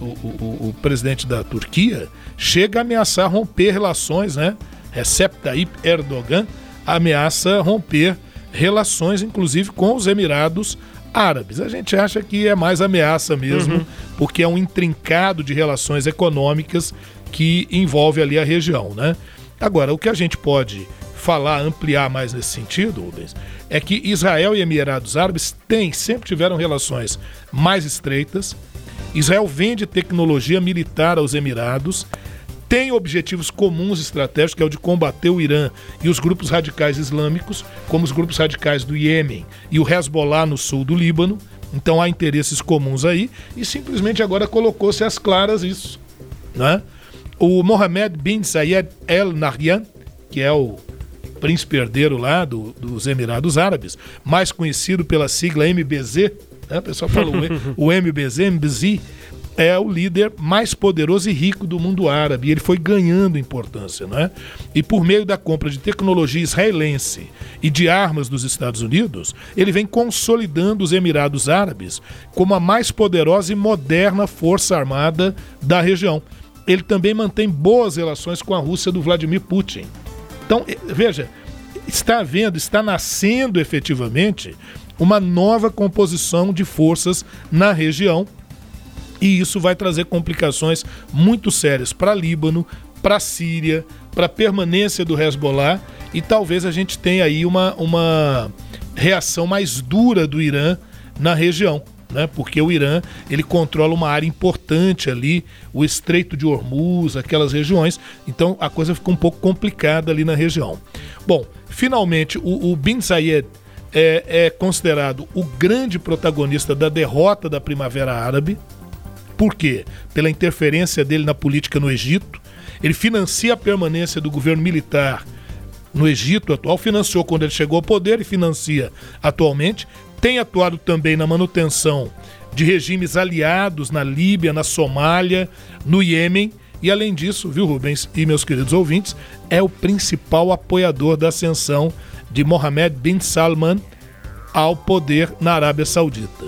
o, o, o, presidente da Turquia, chega a ameaçar romper relações, né? Recep Tayyip Erdogan ameaça romper relações, inclusive com os Emirados Árabes. A gente acha que é mais ameaça mesmo, uhum. porque é um intrincado de relações econômicas que envolve ali a região, né? Agora, o que a gente pode falar, ampliar mais nesse sentido, Rubens, é que Israel e Emirados Árabes têm, sempre tiveram relações mais estreitas. Israel vende tecnologia militar aos Emirados tem objetivos comuns estratégicos, que é o de combater o Irã e os grupos radicais islâmicos, como os grupos radicais do Iêmen e o Hezbollah no sul do Líbano. Então há interesses comuns aí e simplesmente agora colocou-se às claras isso. Né? O Mohammed bin Zayed El Nahyan, que é o príncipe herdeiro lá do, dos Emirados Árabes, mais conhecido pela sigla MBZ, né? o pessoal fala o, MBZ, MBZ, é o líder mais poderoso e rico do mundo árabe. E ele foi ganhando importância, não é? E por meio da compra de tecnologia israelense e de armas dos Estados Unidos, ele vem consolidando os Emirados Árabes como a mais poderosa e moderna força armada da região. Ele também mantém boas relações com a Rússia do Vladimir Putin. Então, veja, está havendo, está nascendo efetivamente uma nova composição de forças na região e isso vai trazer complicações muito sérias para Líbano, para Síria, para a permanência do Hezbollah e talvez a gente tenha aí uma, uma reação mais dura do Irã na região. Né? Porque o Irã ele controla uma área importante ali, o Estreito de Hormuz, aquelas regiões. Então a coisa fica um pouco complicada ali na região. Bom, finalmente o, o Bin Zayed é, é considerado o grande protagonista da derrota da Primavera Árabe. Por quê? Pela interferência dele na política no Egito. Ele financia a permanência do governo militar no Egito atual, financiou quando ele chegou ao poder e financia atualmente. Tem atuado também na manutenção de regimes aliados na Líbia, na Somália, no Iêmen. E além disso, viu, Rubens e meus queridos ouvintes, é o principal apoiador da ascensão de Mohammed bin Salman ao poder na Arábia Saudita.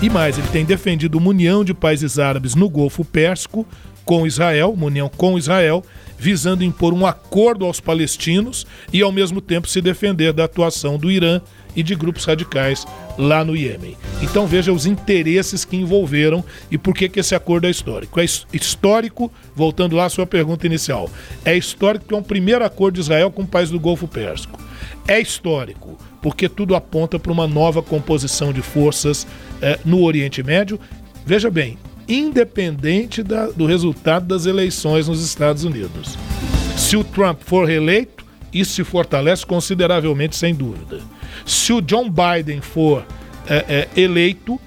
E mais, ele tem defendido uma união de países árabes no Golfo Pérsico com Israel, uma união com Israel, visando impor um acordo aos palestinos e ao mesmo tempo se defender da atuação do Irã e de grupos radicais lá no Iêmen. Então veja os interesses que envolveram e por que, que esse acordo é histórico. É histórico, voltando lá à sua pergunta inicial, é histórico que é um primeiro acordo de Israel com o país do Golfo Pérsico. É histórico porque tudo aponta para uma nova composição de forças é, no Oriente Médio. Veja bem, independente da, do resultado das eleições nos Estados Unidos. Se o Trump for reeleito, isso se fortalece consideravelmente, sem dúvida. Se o John Biden for é, é, eleito,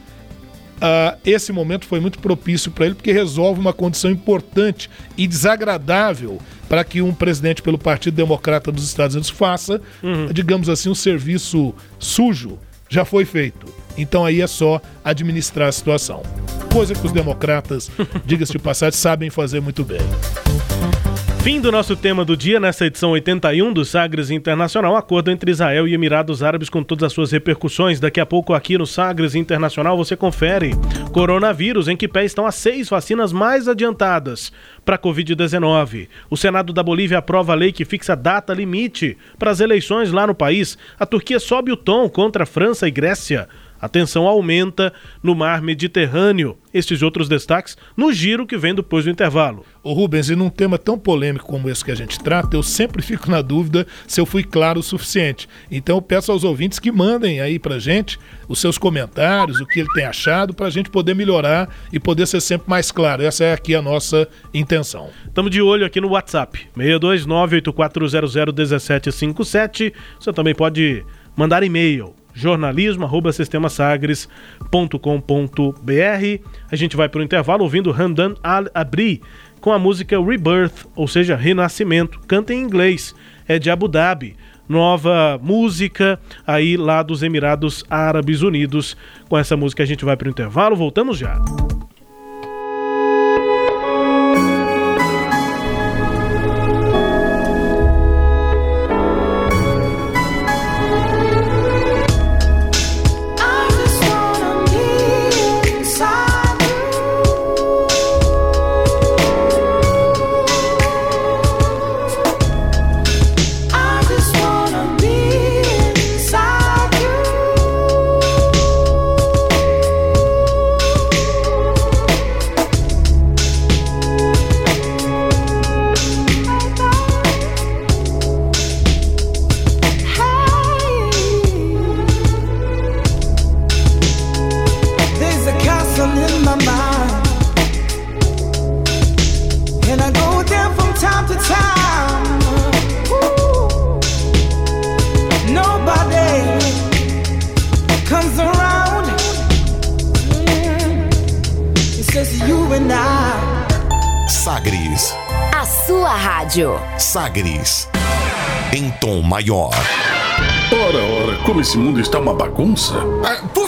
Uh, esse momento foi muito propício para ele, porque resolve uma condição importante e desagradável para que um presidente pelo Partido Democrata dos Estados Unidos faça, uhum. digamos assim, um serviço sujo. Já foi feito. Então aí é só administrar a situação. Coisa que os democratas, diga-se de passagem, sabem fazer muito bem. Fim do nosso tema do dia nessa edição 81 do Sagres Internacional, acordo entre Israel e Emirados Árabes com todas as suas repercussões. Daqui a pouco aqui no Sagres Internacional você confere. Coronavírus, em que pé estão as seis vacinas mais adiantadas para a Covid-19. O Senado da Bolívia aprova a lei que fixa data limite para as eleições lá no país. A Turquia sobe o tom contra a França e Grécia A tensão aumenta no mar Mediterrâneo. Estes outros destaques no giro que vem depois do intervalo. Ô Rubens, e num tema tão polêmico como esse que a gente trata, eu sempre fico na dúvida se eu fui claro o suficiente. Então eu peço aos ouvintes que mandem aí pra gente os seus comentários, o que ele tem achado, pra gente poder melhorar e poder ser sempre mais claro. Essa é aqui a nossa intenção. Estamos de olho aqui no WhatsApp, 62984001757. Você também pode mandar e-mail jornalismo@sistemasagres.com.br. A gente vai para o intervalo ouvindo Randan Al Abri com a música Rebirth, ou seja, Renascimento. Canta em inglês, é de Abu Dhabi. Nova música aí lá dos Emirados Árabes Unidos. Com essa música a gente vai para o intervalo, voltamos já. Sua rádio. Sagres. Em tom maior. Ora, ora, como esse mundo está uma bagunça. Ah,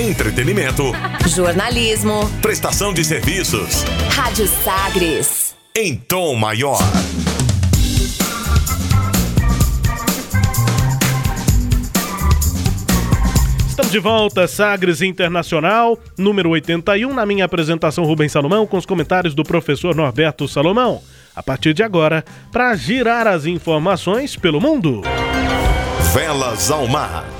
Entretenimento, Jornalismo. prestação de serviços. Rádio Sagres. Em tom maior. Estamos de volta, Sagres Internacional, número 81, na minha apresentação Rubens Salomão, com os comentários do professor Norberto Salomão. A partir de agora, para girar as informações pelo mundo. Velas ao mar.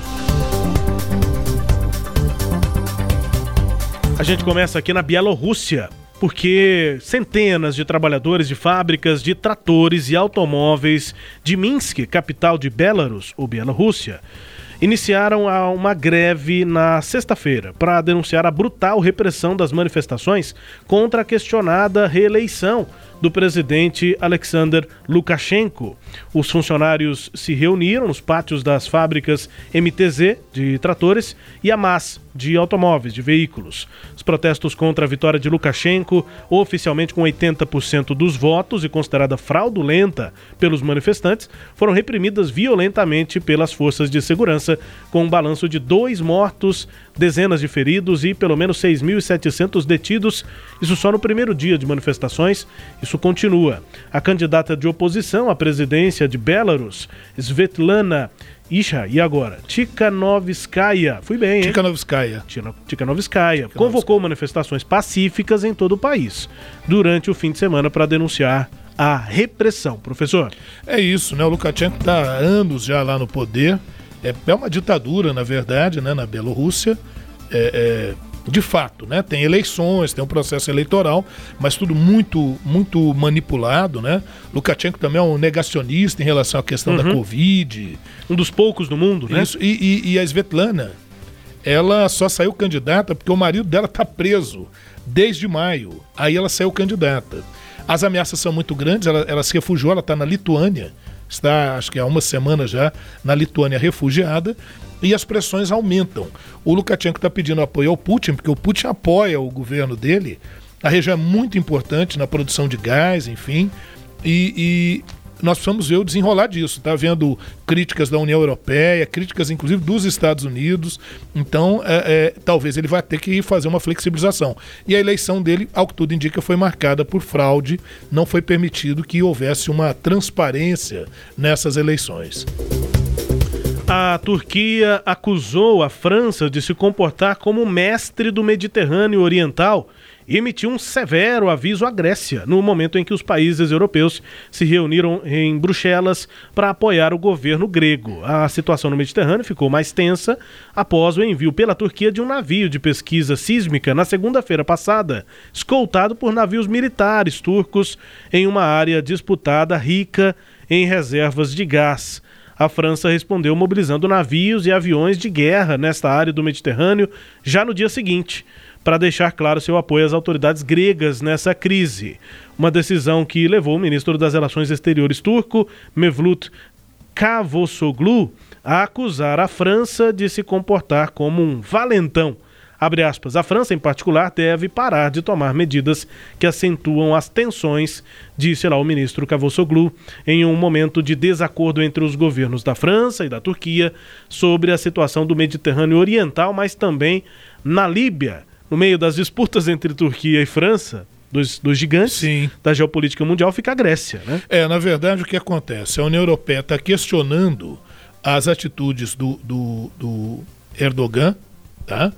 A gente começa aqui na Bielorrússia, porque centenas de trabalhadores de fábricas de tratores e automóveis de Minsk, capital de Belarus, ou Bielorrússia, iniciaram uma greve na sexta-feira para denunciar a brutal repressão das manifestações contra a questionada reeleição do presidente Alexander Lukashenko. Os funcionários se reuniram nos pátios das fábricas MTZ de tratores e a MAS de automóveis, de veículos. Os protestos contra a vitória de Lukashenko, oficialmente com 80% dos votos e considerada fraudulenta pelos manifestantes, foram reprimidas violentamente pelas forças de segurança, com um balanço de dois mortos, dezenas de feridos e pelo menos 6.700 detidos. Isso só no primeiro dia de manifestações. Isso continua. A candidata de oposição à presidência de Belarus, Svetlana Isha, e agora? Tikhanovskaya. Fui bem, hein? Tikhanovskaya. Tikhanovskaya convocou manifestações pacíficas em todo o país durante o fim de semana para denunciar a repressão. Professor. É isso, né? O Lukashenko está há anos já lá no poder. É, é uma ditadura, na verdade, né? Na Bielorrússia. É, é, de fato, né? Tem eleições, tem um processo eleitoral, mas tudo muito, muito manipulado, né? Lukashenko também é um negacionista em relação à questão da Uhum. Covid. Um dos poucos no mundo, né? Isso. E, e- e a Svetlana, ela só saiu candidata porque o marido dela tá preso desde maio. Aí ela saiu candidata. As ameaças são muito grandes, ela, ela se refugiou, ela está na Lituânia, está, acho que há uma semana já, na Lituânia refugiada, e as pressões aumentam. O Lukashenko está pedindo apoio ao Putin, porque o Putin apoia o governo dele. A região é muito importante na produção de gás, enfim, e, e nós precisamos ver o desenrolar disso. Está havendo críticas da União Europeia, críticas inclusive dos Estados Unidos. Então, é, é, talvez ele vá ter que fazer uma flexibilização. E a eleição dele, ao que tudo indica, foi marcada por fraude. Não foi permitido que houvesse uma transparência nessas eleições. A Turquia acusou a França de se comportar como mestre do Mediterrâneo Oriental e emitiu um severo aviso à Grécia no momento em que os países europeus se reuniram em Bruxelas para apoiar o governo grego. A situação no Mediterrâneo ficou mais tensa após o envio pela Turquia de um navio de pesquisa sísmica na segunda-feira passada, escoltado por navios militares turcos em uma área disputada rica em reservas de gás a França respondeu mobilizando navios e aviões de guerra nesta área do Mediterrâneo já no dia seguinte, para deixar claro seu apoio às autoridades gregas nessa crise. Uma decisão que levou o ministro das Relações Exteriores turco, Mevlut Cavusoglu, a acusar a França de se comportar como um valentão Abre aspas, a França, em particular, deve parar de tomar medidas que acentuam as tensões, disse lá o ministro Cavusoglu, em um momento de desacordo entre os governos da França e da Turquia sobre a situação do Mediterrâneo Oriental, mas também na Líbia, no meio das disputas entre Turquia e França, dos, dos, gigantes Sim. da geopolítica mundial fica a Grécia, né? É, na verdade, o que acontece? A União Europeia está questionando as atitudes do, do, do Erdogan, tá?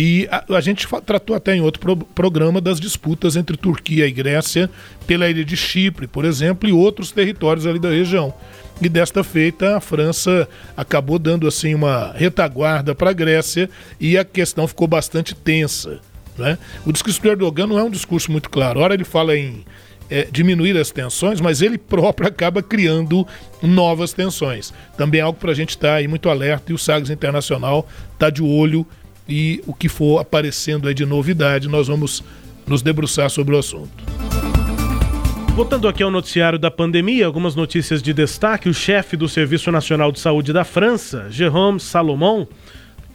E a, a gente tratou até em outro pro, programa das disputas entre Turquia e Grécia pela ilha de Chipre, por exemplo, e outros territórios ali da região. E desta feita, a França acabou dando assim uma retaguarda para a Grécia e a questão ficou bastante tensa. Né? O discurso do Erdogan não é um discurso muito claro. Ora, ele fala em é, diminuir as tensões, mas ele próprio acaba criando novas tensões. Também é algo para a gente estar tá aí muito alerta e o Sagres Internacional está de olho e o que for aparecendo aí de novidade, nós vamos nos debruçar sobre o assunto. Voltando aqui ao noticiário da pandemia, algumas notícias de destaque. O chefe do Serviço Nacional de Saúde da França, Jérôme Salomon,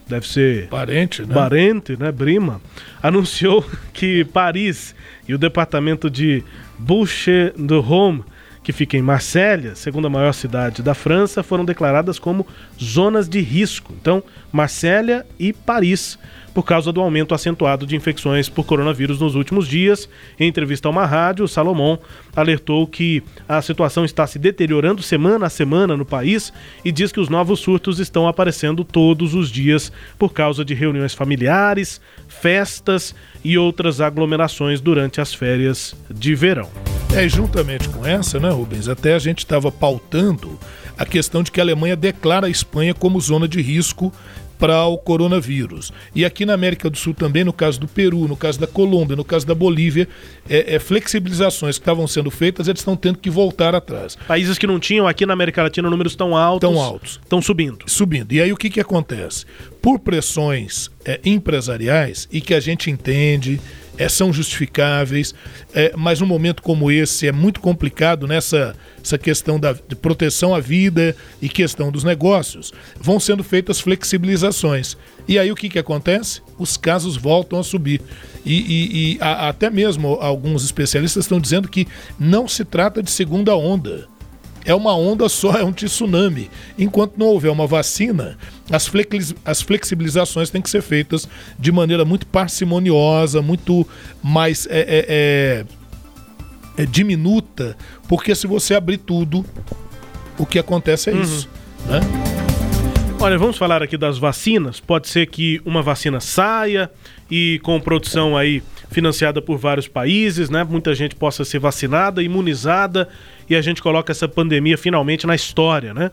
deve ser parente, né? Parente, né, Brima, anunciou que Paris e o departamento de Bouches-de-Rhôme que fica em Marsella, segunda maior cidade da França, foram declaradas como zonas de risco. Então, Marsella e Paris, por causa do aumento acentuado de infecções por coronavírus nos últimos dias. Em entrevista a uma rádio, Salomão alertou que a situação está se deteriorando semana a semana no país e diz que os novos surtos estão aparecendo todos os dias por causa de reuniões familiares, festas e outras aglomerações durante as férias de verão. É, juntamente com essa, né, Rubens, até a gente estava pautando a questão de que a Alemanha declara a Espanha como zona de risco para o coronavírus. E aqui na América do Sul também, no caso do Peru, no caso da Colômbia, no caso da Bolívia, é, é, flexibilizações que estavam sendo feitas, eles estão tendo que voltar atrás. Países que não tinham aqui na América Latina números tão altos. Tão altos. Estão subindo. Subindo. E aí o que, que acontece? Por pressões é, empresariais, e que a gente entende, é, são justificáveis, é, mas um momento como esse é muito complicado nessa essa questão da, de proteção à vida e questão dos negócios. Vão sendo feitas flexibilizações. E aí o que, que acontece? Os casos voltam a subir. E, e, e a, até mesmo alguns especialistas estão dizendo que não se trata de segunda onda é uma onda só, é um tsunami. Enquanto não houver uma vacina, as, flex, as flexibilizações têm que ser feitas de maneira muito parcimoniosa, muito mais é, é, é, é diminuta, porque se você abrir tudo, o que acontece é uhum. isso. Né? Olha, vamos falar aqui das vacinas. Pode ser que uma vacina saia e com produção aí financiada por vários países, né? Muita gente possa ser vacinada, imunizada e a gente coloca essa pandemia finalmente na história, né?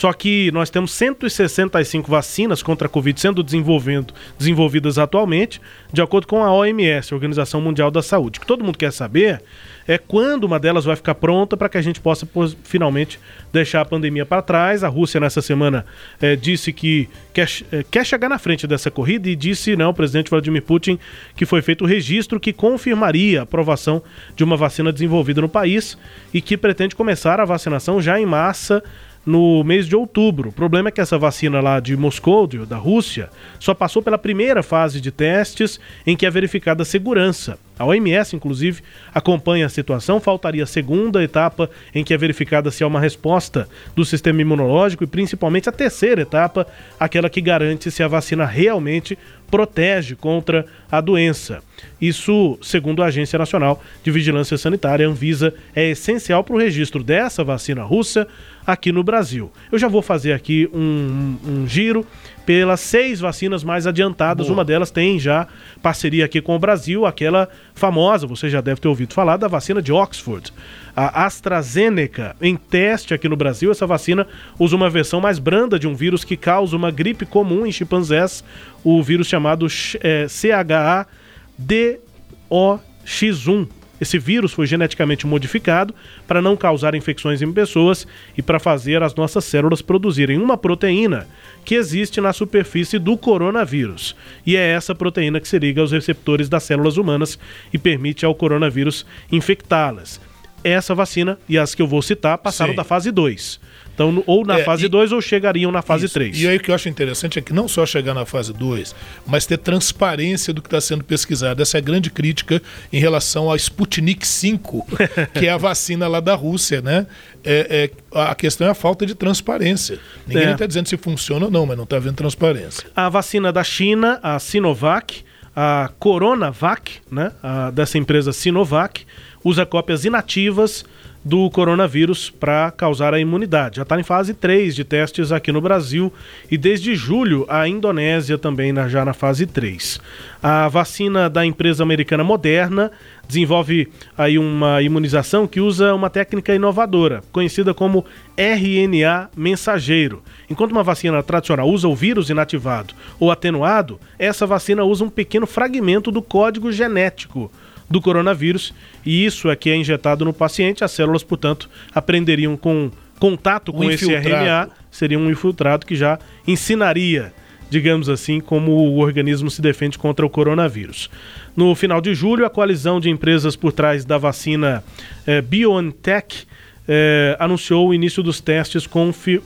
Só que nós temos 165 vacinas contra a Covid sendo desenvolvidas atualmente, de acordo com a OMS, Organização Mundial da Saúde. O que todo mundo quer saber é quando uma delas vai ficar pronta para que a gente possa finalmente deixar a pandemia para trás. A Rússia, nessa semana, é, disse que quer, é, quer chegar na frente dessa corrida e disse, não, o presidente Vladimir Putin, que foi feito o registro que confirmaria a aprovação de uma vacina desenvolvida no país e que pretende começar a vacinação já em massa no mês de outubro. O problema é que essa vacina lá de Moscou, da Rússia, só passou pela primeira fase de testes em que é verificada a segurança. A OMS, inclusive, acompanha a situação. Faltaria a segunda etapa, em que é verificada se há uma resposta do sistema imunológico, e principalmente a terceira etapa, aquela que garante se a vacina realmente protege contra a doença. Isso, segundo a Agência Nacional de Vigilância Sanitária, a Anvisa, é essencial para o registro dessa vacina russa aqui no Brasil. Eu já vou fazer aqui um, um giro pelas seis vacinas mais adiantadas. Boa. Uma delas tem já parceria aqui com o Brasil, aquela famosa, você já deve ter ouvido falar, da vacina de Oxford. A AstraZeneca, em teste aqui no Brasil, essa vacina usa uma versão mais branda de um vírus que causa uma gripe comum em chimpanzés, o vírus chamado é, CHA-DOX1 esse vírus foi geneticamente modificado para não causar infecções em pessoas e para fazer as nossas células produzirem uma proteína que existe na superfície do coronavírus. E é essa proteína que se liga aos receptores das células humanas e permite ao coronavírus infectá-las. Essa vacina e as que eu vou citar passaram Sim. da fase 2. Então, ou na é, fase 2 ou chegariam na fase 3. E aí o que eu acho interessante é que não só chegar na fase 2, mas ter transparência do que está sendo pesquisado. Essa é a grande crítica em relação ao Sputnik 5, que é a vacina lá da Rússia, né? É, é a questão é a falta de transparência. Ninguém está é. dizendo se funciona ou não, mas não está havendo transparência. A vacina da China, a Sinovac, a Coronavac, né? A, dessa empresa Sinovac, usa cópias inativas do coronavírus para causar a imunidade. Já está em fase 3 de testes aqui no Brasil e desde julho a Indonésia também já na fase 3. A vacina da empresa americana Moderna desenvolve aí uma imunização que usa uma técnica inovadora, conhecida como RNA mensageiro. Enquanto uma vacina tradicional usa o vírus inativado ou atenuado, essa vacina usa um pequeno fragmento do código genético do coronavírus e isso é que é injetado no paciente. As células, portanto, aprenderiam com contato com um esse RNA, seria um infiltrado que já ensinaria, digamos assim, como o organismo se defende contra o coronavírus. No final de julho, a coalizão de empresas por trás da vacina eh, BioNTech eh, anunciou o início dos testes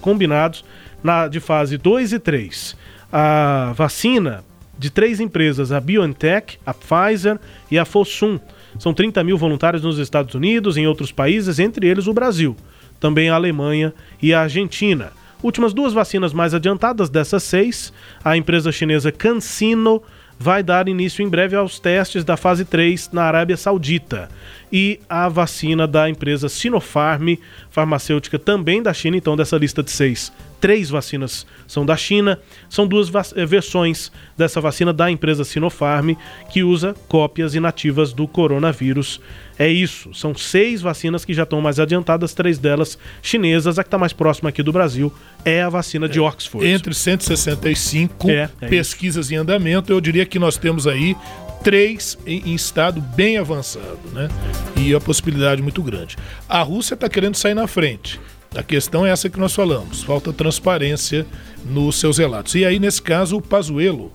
combinados na, de fase 2 e 3. A vacina de três empresas, a BioNTech, a Pfizer e a Fosun. São 30 mil voluntários nos Estados Unidos, em outros países, entre eles o Brasil, também a Alemanha e a Argentina. Últimas duas vacinas mais adiantadas dessas seis, a empresa chinesa CanSino vai dar início em breve aos testes da fase 3 na Arábia Saudita. E a vacina da empresa Sinopharm, farmacêutica também da China, então dessa lista de seis, três vacinas são da China. São duas eh, versões dessa vacina da empresa Sinopharm, que usa cópias inativas do coronavírus. É isso, são seis vacinas que já estão mais adiantadas, três delas chinesas. A que está mais próxima aqui do Brasil é a vacina de Oxford. Entre 165 é, é pesquisas isso. em andamento, eu diria que nós temos aí três em, estado bem avançado, né? E a possibilidade muito grande. A Rússia está querendo sair na frente. A questão é essa que nós falamos, falta transparência nos seus relatos. E aí, nesse caso, o Pazuello,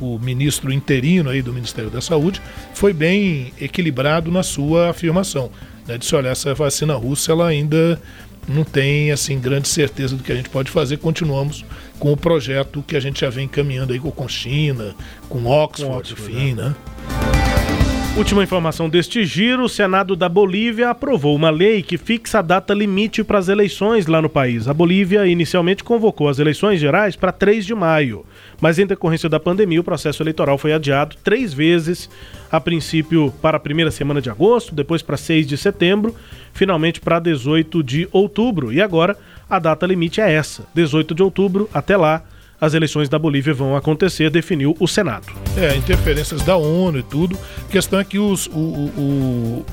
o ministro interino aí do Ministério da Saúde, foi bem equilibrado na sua afirmação. Né? Disse, olha, essa vacina russa ela ainda não tem assim grande certeza do que a gente pode fazer. Continuamos com o projeto que a gente já vem caminhando aí com China, com Oxford, com Oxford enfim, né? né? Última informação deste giro: o Senado da Bolívia aprovou uma lei que fixa a data limite para as eleições lá no país. A Bolívia inicialmente convocou as eleições gerais para 3 de maio, mas em decorrência da pandemia, o processo eleitoral foi adiado três vezes: a princípio para a primeira semana de agosto, depois para 6 de setembro, finalmente para 18 de outubro. E agora a data limite é essa: 18 de outubro. Até lá as eleições da Bolívia vão acontecer, definiu o Senado. É, interferências da ONU e tudo. A questão é que os, o, o,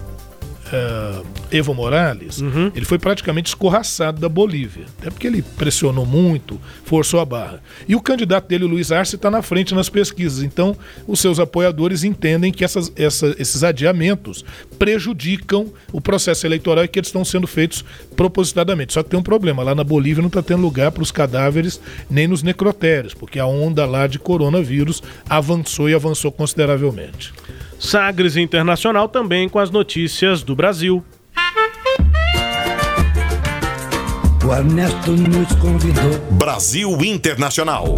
eh, Evo Morales, ele foi praticamente escorraçado da Bolívia. Até porque ele pressionou muito, forçou a barra. E o candidato dele, o Luiz Arce, está na frente nas pesquisas. Então, os seus apoiadores entendem que essas, essa- esses adiamentos prejudicam o processo eleitoral e que eles estão sendo feitos propositadamente. Só que tem um problema: lá na Bolívia não está tendo lugar para os cadáveres nem nos necrotérios, porque a onda lá de coronavírus avançou e avançou consideravelmente. Sagres Internacional também com as notícias do Brasil. O Ernesto nos convidou. Brasil Internacional.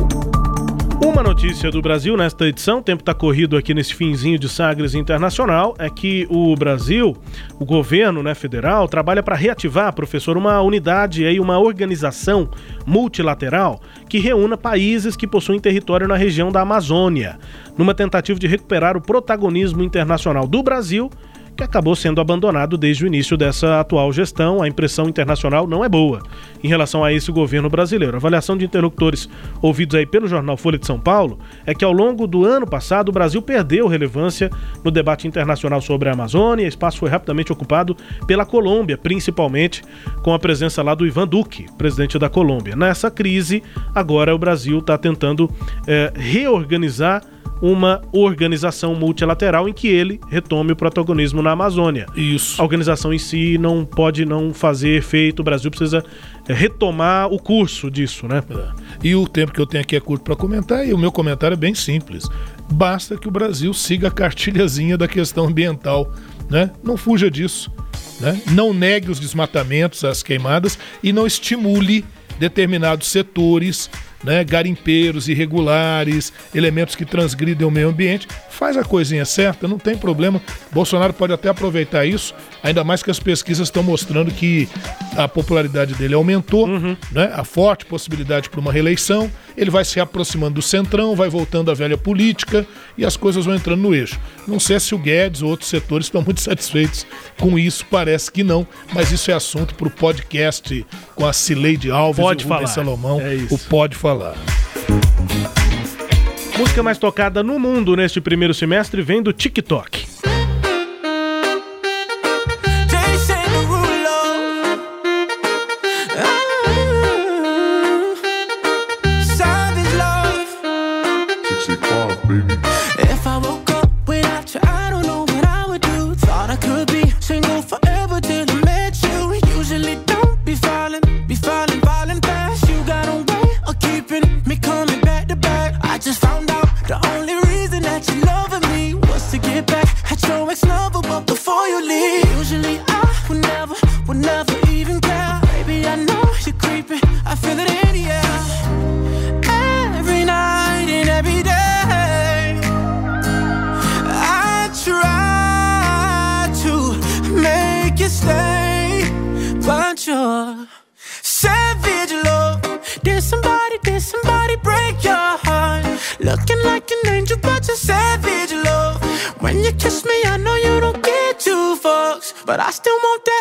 Uma notícia do Brasil nesta edição, o tempo está corrido aqui nesse finzinho de Sagres Internacional, é que o Brasil, o governo né, federal, trabalha para reativar, professor, uma unidade e uma organização multilateral que reúna países que possuem território na região da Amazônia, numa tentativa de recuperar o protagonismo internacional do Brasil que acabou sendo abandonado desde o início dessa atual gestão. A impressão internacional não é boa em relação a esse governo brasileiro. A avaliação de interlocutores ouvidos aí pelo jornal Folha de São Paulo é que ao longo do ano passado o Brasil perdeu relevância no debate internacional sobre a Amazônia. Espaço foi rapidamente ocupado pela Colômbia, principalmente com a presença lá do Ivan Duque, presidente da Colômbia. Nessa crise, agora o Brasil está tentando eh, reorganizar uma organização multilateral em que ele retome o protagonismo na Amazônia. Isso. A organização em si não pode não fazer efeito, o Brasil precisa é, retomar o curso disso, né? E o tempo que eu tenho aqui é curto para comentar, e o meu comentário é bem simples. Basta que o Brasil siga a cartilhazinha da questão ambiental, né? Não fuja disso, né? Não negue os desmatamentos, as queimadas e não estimule determinados setores, né, garimpeiros irregulares, elementos que transgridem o meio ambiente. Faz a coisinha certa, não tem problema. Bolsonaro pode até aproveitar isso, ainda mais que as pesquisas estão mostrando que a popularidade dele aumentou, né, a forte possibilidade para uma reeleição. Ele vai se aproximando do centrão, vai voltando à velha política e as coisas vão entrando no eixo. Não sei se o Guedes ou outros setores estão muito satisfeitos com isso, parece que não, mas isso é assunto para o podcast com a Cileide Alves Pode e o Rubens. Salomão, É o Pode Falar. Música mais tocada no mundo neste primeiro semestre vem do TikTok. Two fucks, but I still want that,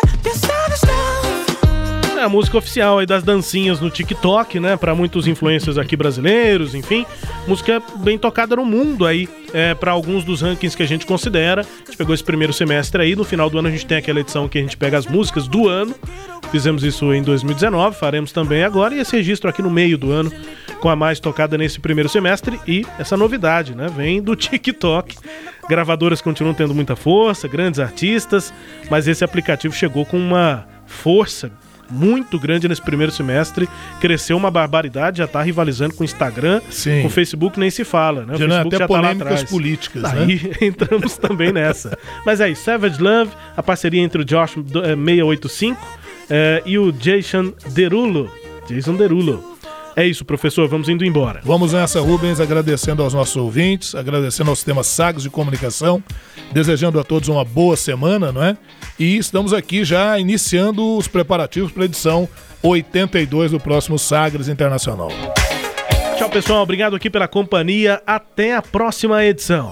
your savage love. É a música oficial aí das dancinhas no TikTok, né? Para muitos influencers aqui brasileiros, enfim. Música bem tocada no mundo aí, é, para alguns dos rankings que a gente considera. A gente pegou esse primeiro semestre aí, no final do ano a gente tem aquela edição que a gente pega as músicas do ano. Fizemos isso em 2019, faremos também agora, e esse registro aqui no meio do ano, com a mais tocada nesse primeiro semestre. E essa novidade, né? Vem do TikTok. Gravadoras continuam tendo muita força, grandes artistas, mas esse aplicativo chegou com uma força muito grande nesse primeiro semestre, cresceu uma barbaridade, já tá rivalizando com o Instagram, Sim. com o Facebook nem se fala, né? O Já é Facebook até já tá lá atrás. políticas, Daí né? entramos também nessa. Mas aí, Savage Love, a parceria entre o Josh do- eh, 685 eh, e o Jason Derulo. Jason Derulo. É isso, professor, vamos indo embora. Vamos nessa, Rubens, agradecendo aos nossos ouvintes, agradecendo ao sistema Sagres de Comunicação, desejando a todos uma boa semana, não é? E estamos aqui já iniciando os preparativos para a edição 82 do próximo Sagres Internacional. Tchau, pessoal. Obrigado aqui pela companhia. Até a próxima edição.